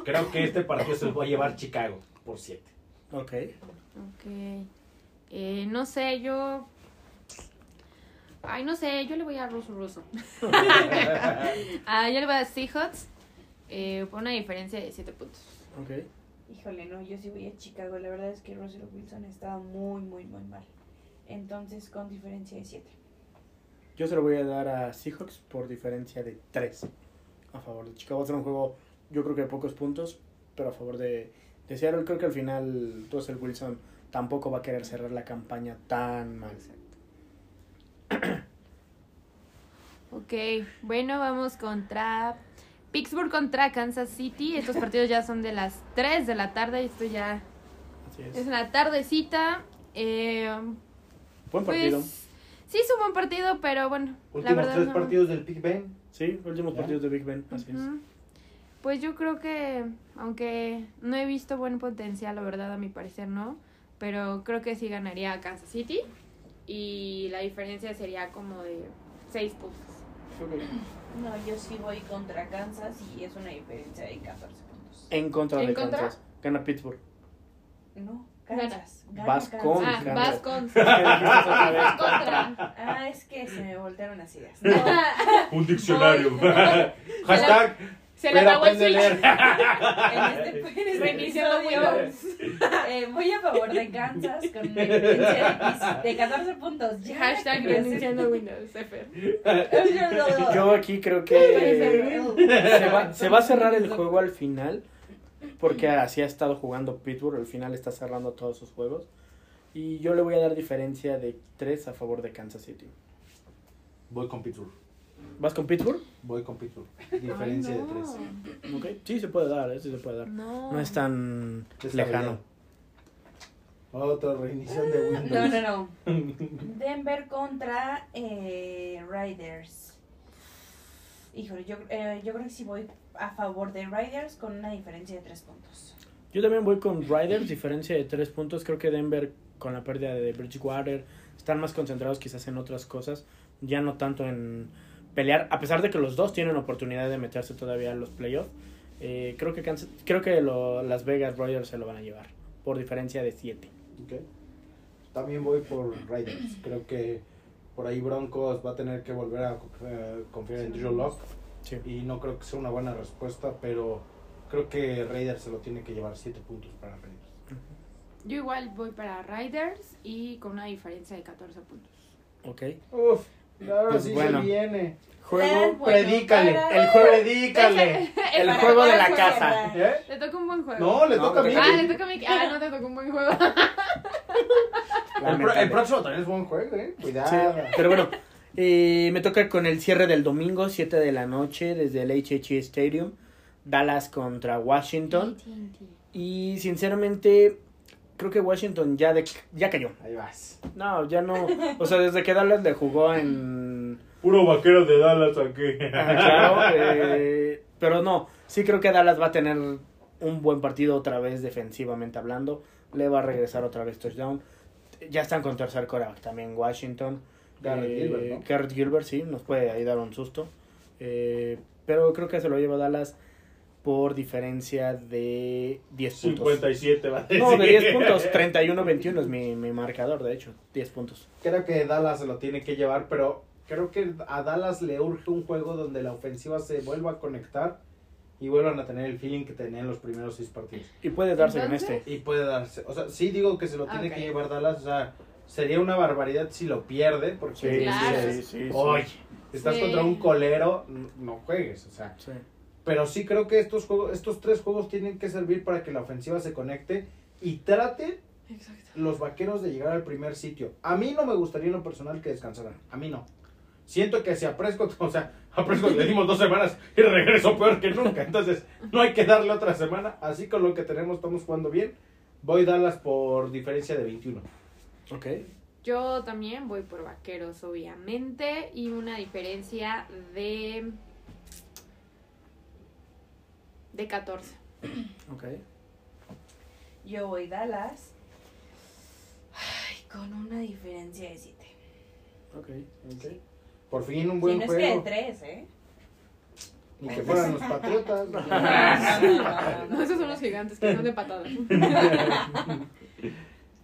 creo que este partido se lo va a llevar Chicago por 7. Ok. Ok. Eh, no sé, yo. Ay, no sé, yo le voy a Russo Russo. ah, yo le voy a Seahawks eh, por una diferencia de 7 puntos. Ok. Híjole, no, yo sí voy a Chicago. La verdad es que Russell Wilson estaba muy, muy, muy mal. Entonces, con diferencia de 7. Yo se lo voy a dar a Seahawks por diferencia de 3 a favor de Chicago. Va a ser un juego, yo creo que de pocos puntos, pero a favor de, de Seattle. Creo que al final Russell Wilson tampoco va a querer cerrar la campaña tan mal. Ok, bueno, vamos contra Pittsburgh contra Kansas City. Estos partidos ya son de las 3 de la tarde. Esto ya Así es es. una tardecita. Eh, Buen partido. pues sí es un buen partido, pero bueno, la Últimos verdad tres no. partidos del Big Ben. Sí, últimos ¿Ya? partidos de Big Ben. Así es. Pues yo creo que, aunque no he visto buen potencial, la verdad, a mi parecer no, pero creo que sí ganaría a Kansas City y la diferencia sería como de 6 puntos. No, yo sí voy contra Kansas y es una diferencia de 14 puntos. En contra ¿En de contra? Kansas. Gana Pittsburgh. No, Kansas. Gana Vas Kansas. con Ah, Kansas. vas con vez contra. Ah, es que se me voltearon las ideas. Un diccionario. Hashtag. Se pero apagó el switch. En este, Windows. eh, voy a favor de Kansas con una diferencia de, de 14 puntos. Ya, Hashtag reiniciando Windows. F. Yo aquí creo que se va, se va a cerrar el juego al final. Porque así ha estado jugando Pittsburgh. Al final está cerrando todos sus juegos. Y yo le voy a dar diferencia de 3 a favor de Kansas City. Voy con Pittsburgh. ¿Vas con Pittsburgh? Voy con Pittsburgh. Diferencia Ay, de no. 3. Ok. Sí, se puede dar, ¿eh? sí se puede dar. No. No es tan lejano. Otra reinición de Windows. No, no, no. Denver contra eh, Riders. Híjole, yo, eh, yo creo que sí voy a favor de Riders con una diferencia de 3 puntos. Yo también voy con Riders, diferencia de 3 puntos. Creo que Denver, con la pérdida de Bridgewater, están más concentrados quizás en otras cosas. Ya no tanto en pelear, a pesar de que los dos tienen oportunidad de meterse todavía a los playoffs. Eh, creo que, Kansas- creo que lo- Las Vegas Riders se lo van a llevar, por diferencia de 7. Ok. También voy por Raiders. Creo que por ahí Broncos va a tener que volver a eh, confiar en Drew Lock. Sí. Y no creo que sea una buena respuesta, pero creo que Raiders se lo tiene que llevar 7 puntos para Raiders. Yo igual voy para Riders y con una diferencia de 14 puntos. Ok. Uf, ahora Pues sí bueno. se viene. Juego, Bueno, predícale, para- el juego, predícale. el juego de la casa. ¿Eh? Le toca un buen juego. No, le No, toca a mí. toca Ah, le toca a mí. Ah, no te tocó un buen juego. El, pro- el Lamentable. próximo también es buen juego, ¿eh? Cuidado. Sí, pero bueno, eh, me toca con el cierre del domingo, 7 de la noche, desde el HH Stadium, Dallas contra Washington. Y sinceramente, creo que Washington ya, de, ya cayó. Ahí vas. No, ya no. O sea, desde que Dallas le jugó en. Puro vaquero de Dallas aquí. Ajá, claro, eh, pero no, sí creo que Dallas va a tener un buen partido otra vez defensivamente hablando. Le va a regresar otra vez touchdown. Ya están con tercer coreback también Washington. Garrett Eh, Gilbert, ¿no? Garrett Gilbert, sí, nos puede ahí dar un susto. Eh, pero creo que se lo lleva Dallas por diferencia de 10 puntos. 57 va a decir. No, de 10 puntos. 31-21 es mi, mi marcador, de hecho. 10 puntos. Creo que Dallas se lo tiene que llevar, pero creo que a Dallas le urge un juego donde la ofensiva se vuelva a conectar y vuelvan a tener el feeling que tenían los primeros seis partidos. Y puede darse en Entonces, este. Y puede darse, o sea, sí digo que se lo tiene que llevar Dallas, o sea, sería una barbaridad si lo pierde, porque Sí, Claro. sí, sí, sí. oye, estás Sí. contra un colero, no juegues, o sea, Sí. Pero sí creo que estos juegos, estos tres juegos tienen que servir para que la ofensiva se conecte y trate Exacto. los vaqueros de llegar al primer sitio. A mí no me gustaría en lo personal que descansaran, a mí no. Siento que si a Prescott, o sea, a Prescott le dimos dos semanas y regresó peor que nunca. Entonces, no hay que darle otra semana. Así con lo que tenemos, estamos jugando bien. Voy Dallas por diferencia de 21. Ok. Yo también voy por vaqueros, obviamente, y una diferencia de. De 14. Ok. Yo voy Dallas. Ay, con una diferencia de 7. Ok. Por fin un Si buen no es que de juego. 3, ¿eh? Ni que fueran los patriotas. No, no, no, No, esos son los gigantes que son de patada.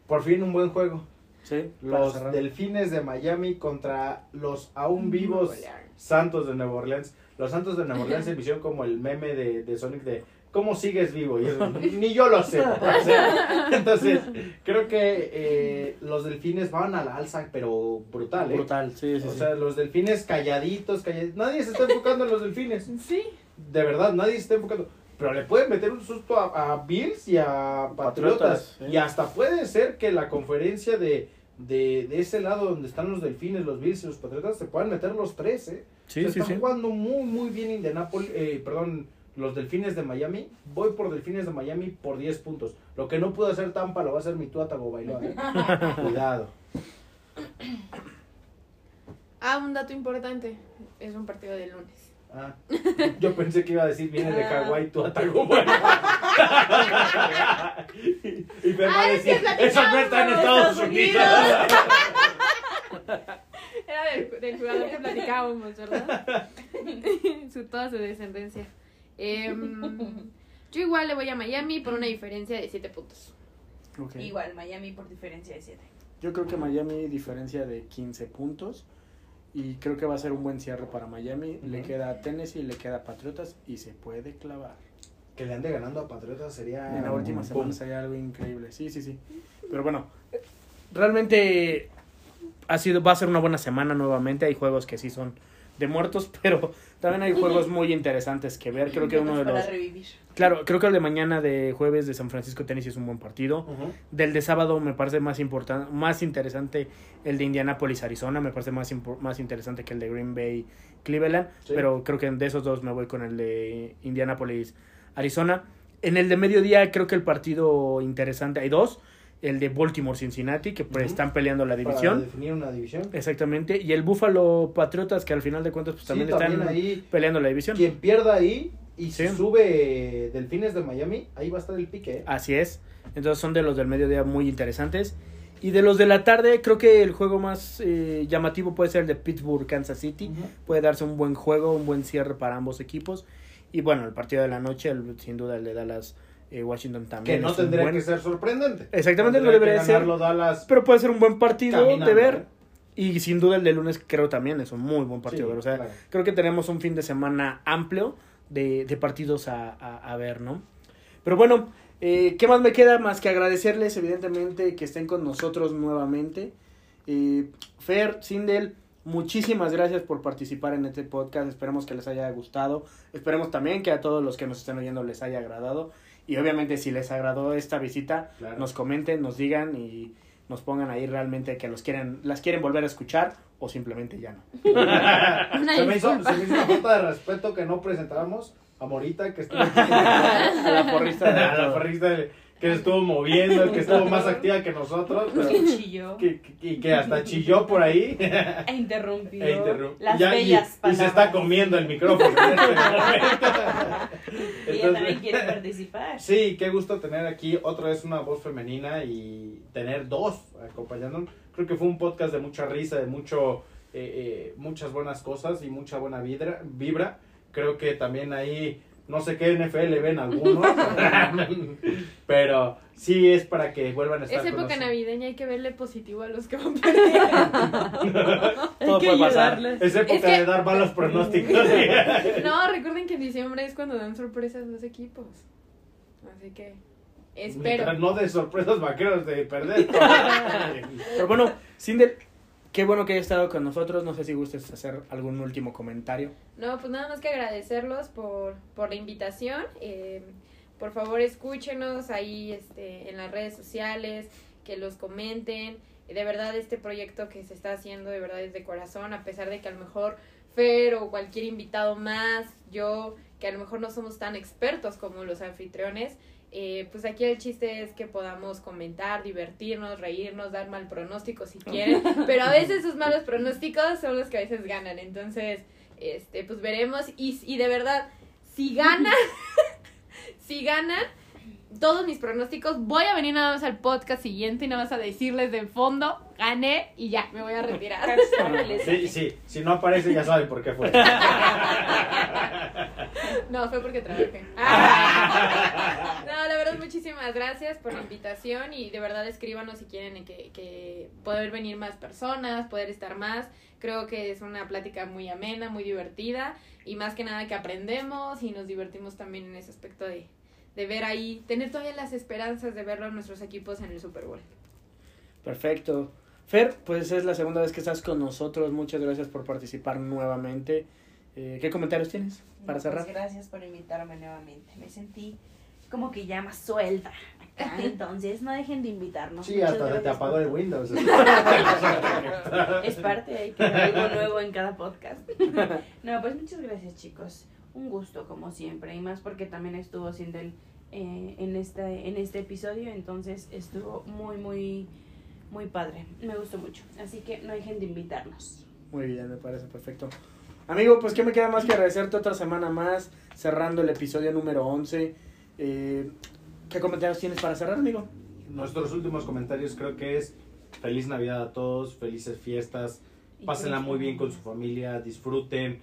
Por fin un buen juego. Sí. Los. Delfines de Miami contra los aún vivos Santos de Nueva Orleans. Los Santos de Nueva Orleans se hicieron como el meme de, de Sonic de ¿cómo sigues vivo? Y eso, ni yo lo sé. o sea, entonces, creo que eh, los delfines van a la alza, pero brutal, ¿eh? Brutal, sí, sí. O sí. sea, los delfines calladitos, calladitos. Nadie se está enfocando en los delfines. Sí. De verdad, nadie se está enfocando. Pero le pueden meter un susto a, a Bills y a Patriotas. Y hasta puede ser que la conferencia de, de, de ese lado donde están los delfines, los Bills y los Patriotas se puedan meter los tres, ¿eh? Sí, Se sí, jugando muy, muy bien Indianapolis, eh, perdón, los Delfines de Miami. Voy por Delfines de Miami por 10 puntos. Lo que no pudo hacer Tampa lo va a hacer mi Tua Tagovailoa. ¿eh? Cuidado. Ah, un dato importante. Es un partido de lunes. Ah, yo pensé que iba a decir viene de Ah. Hawái Tua Tagovailoa. y me va a Ah, es que decir, eso no está en Estados Unidos. Era del, del jugador que platicábamos, ¿verdad? su, toda su descendencia. Em, yo igual le voy a Miami por una diferencia de 7 puntos. Igual, Miami por diferencia de 7. Yo creo que Miami diferencia de 15 puntos. Y creo que va a ser un buen cierre para Miami. Le queda Tennessee, le queda Patriotas y se puede clavar. Que le ande ganando a Patriotas sería. en la última semana boom. sería algo increíble. Sí, sí, sí. Pero bueno, realmente ha sido, va a ser una buena semana nuevamente. Hay juegos que sí son de muertos, pero también hay juegos muy interesantes que ver. Creo que uno de los... revivir. Claro, creo que el de mañana de jueves de San Francisco Tennessee es un buen partido. Del de sábado me parece más importante, más interesante el de Indianapolis Arizona, me parece más más interesante que el de Green Bay Cleveland, Sí. pero creo que de esos dos me voy con el de Indianapolis Arizona. En el de mediodía creo que el partido interesante hay dos, el de Baltimore Cincinnati que pues, están peleando la Para división. definir una división. Exactamente, y el Buffalo Patriotas que al final de cuentas pues Sí, también también están ahí peleando la división. Quien pierda ahí y Sí. sube Delfines de Miami, ahí va a estar el pique. ¿eh? Así es. Entonces son de los del mediodía muy interesantes. Y de los de la tarde, creo que el juego más eh, llamativo puede ser el de Pittsburgh, Kansas City. Puede darse un buen juego, un buen cierre para ambos equipos. Y bueno, el partido de la noche, el- sin duda el de Dallas, eh, Washington también. Que no tendría buen- que ser sorprendente. Exactamente, no debería ser. Dallas Pero puede ser un buen partido caminando, de ver. ¿eh? Y sin duda el de lunes creo también es un muy buen partido Sí, de ver. O sea, claro. creo que tenemos un fin de semana amplio de, de partidos a, a- a ver, ¿no? Pero bueno, eh, ¿qué más me queda? Más que agradecerles, evidentemente, que estén con nosotros nuevamente. Eh, Fer, Sindel, muchísimas gracias por participar en este podcast. Esperemos que les haya gustado. Esperemos también que a todos los que nos estén oyendo les haya agradado. Y obviamente, si les agradó esta visita, Claro. nos comenten, nos digan y nos pongan ahí realmente que los quieren, las quieren volver a escuchar o simplemente ya no. Se, me hizo, se me hizo una falta de respeto que no presentábamos a Morita, que estuvo aquí. a la porrista de a la porrista de- que estuvo moviendo, que estuvo más activa que nosotros. pero- Que chilló. que, que- y que hasta chilló por ahí. E interrumpió. E interrum- Las Ya, y- bellas y, palabras. se está comiendo el micrófono. en este momento. Y ella también quiere participar. Sí, qué gusto tener aquí otra vez una voz femenina y tener dos acompañándonos. Creo que fue un podcast de mucha risa, de mucho, eh, eh, muchas buenas cosas y mucha buena vibra. vibra. Creo que también ahí, no sé qué NFL ven algunos, Pero sí es para que vuelvan a estar Es época navideña, hay que verle positivo a los que van perdiendo. Todo puede pasar. Es época Es que- de dar malos pronósticos. No, recuerden que en diciembre es cuando dan sorpresas los equipos. Así que espero. Mientras no de sorpresas vaqueros de perder. Pero bueno, Sindel, qué bueno que hayas estado con nosotros. No sé si gustes hacer algún último comentario. No, pues nada más que agradecerlos por, por la invitación. Eh, por favor, escúchenos ahí este, en las redes sociales, que los comenten. De verdad, este proyecto que se está haciendo, de verdad es de corazón, a pesar de que a lo mejor Fer o cualquier invitado más, yo, que a lo mejor no somos tan expertos como los anfitriones, eh, pues aquí el chiste es que podamos comentar, divertirnos, reírnos, dar mal pronóstico si quieren, pero a veces esos malos pronósticos son los que a veces ganan, entonces, este, pues veremos, y, y de verdad, si ganan, si ganan, todos mis pronósticos, voy a venir nada más al podcast siguiente y nada más a decirles de fondo, gané y ya, me voy a retirar. Sí, sí, si no aparece ya saben por qué fue. No, fue porque trabajé. No, la verdad, muchísimas gracias por la invitación y de verdad escríbanos si quieren que, que poder venir más personas, poder estar más. Creo que es una plática muy amena, muy divertida y más que nada que aprendemos y nos divertimos también en ese aspecto de, de ver ahí, tener todavía las esperanzas de verlo a nuestros equipos en el Super Bowl. Perfecto. Fer, pues es la segunda vez que estás con nosotros. Muchas gracias por participar nuevamente. Eh, ¿Qué comentarios tienes para Pues cerrar? gracias por invitarme nuevamente. Me sentí como que ya más suelta acá. Entonces, no dejen de invitarnos. Sí, Muchas hasta te apagó el Windows. Es parte de que algo nuevo en cada podcast. No, pues muchas gracias, chicos. Un gusto, como siempre. Y más porque también estuvo Sindel eh, en, este, en este episodio. Entonces, estuvo muy, muy, muy padre. Me gustó mucho. Así que no dejen de invitarnos. Muy bien, me parece perfecto. Amigo, pues qué me queda más que agradecerte otra semana más, cerrando el episodio número 11. Eh, ¿Qué comentarios tienes para cerrar, amigo? Nuestros últimos comentarios creo que es feliz Navidad a todos, felices fiestas, pásenla muy bien con su familia, disfruten.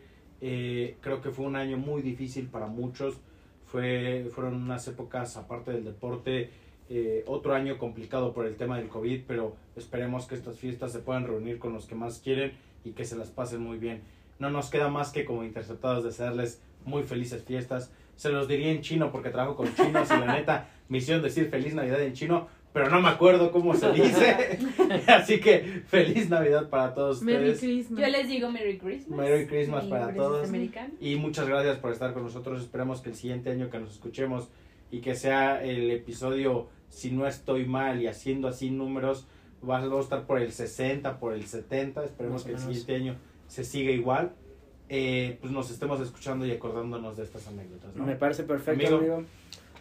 Eh, creo que fue un año muy difícil para muchos. Fue, fueron unas épocas, aparte del deporte, eh, otro año complicado por el tema del COVID, pero esperemos que estas fiestas se puedan reunir con los que más quieren y que se las pasen muy bien. No nos queda más que como interceptados desearles muy felices fiestas. Se los diría en chino porque trabajo con chinos y la neta, misión decir feliz Navidad en chino, pero no me acuerdo cómo se dice. Así que feliz Navidad para todos Merry ustedes. Christmas. Yo les digo Merry Christmas. Merry Christmas para todos. Americano. Y muchas gracias por estar con nosotros. Esperemos que el siguiente año que nos escuchemos y que sea el episodio, si no estoy mal y haciendo así números, va- vamos a estar por el 60, por el 70. Esperemos que el siguiente año se siga igual. Eh, pues nos estemos escuchando y acordándonos de estas anécdotas. ¿no? Me parece perfecto, Amigo. amigo.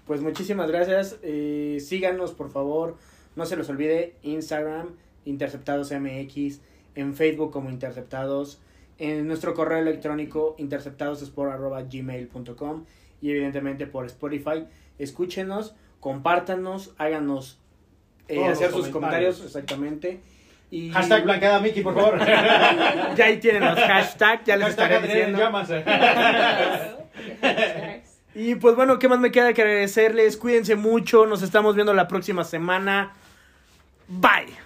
Pues muchísimas gracias. Eh, síganos, por favor. No se los olvide, Instagram, Interceptados MX, en Facebook como Interceptados, en nuestro correo electrónico interceptadosport.gmail.com y evidentemente por Spotify. Escúchenos, compártanos, háganos eh, hacer sus comentarios. comentarios exactamente. Y Hashtag blanqueada Mickey, por favor. ya ahí tienen los hashtags, ya les Hashtag estaré diciendo. llamas. Y pues bueno, ¿qué más me queda que agradecerles? Cuídense mucho, nos estamos viendo la próxima semana. Bye.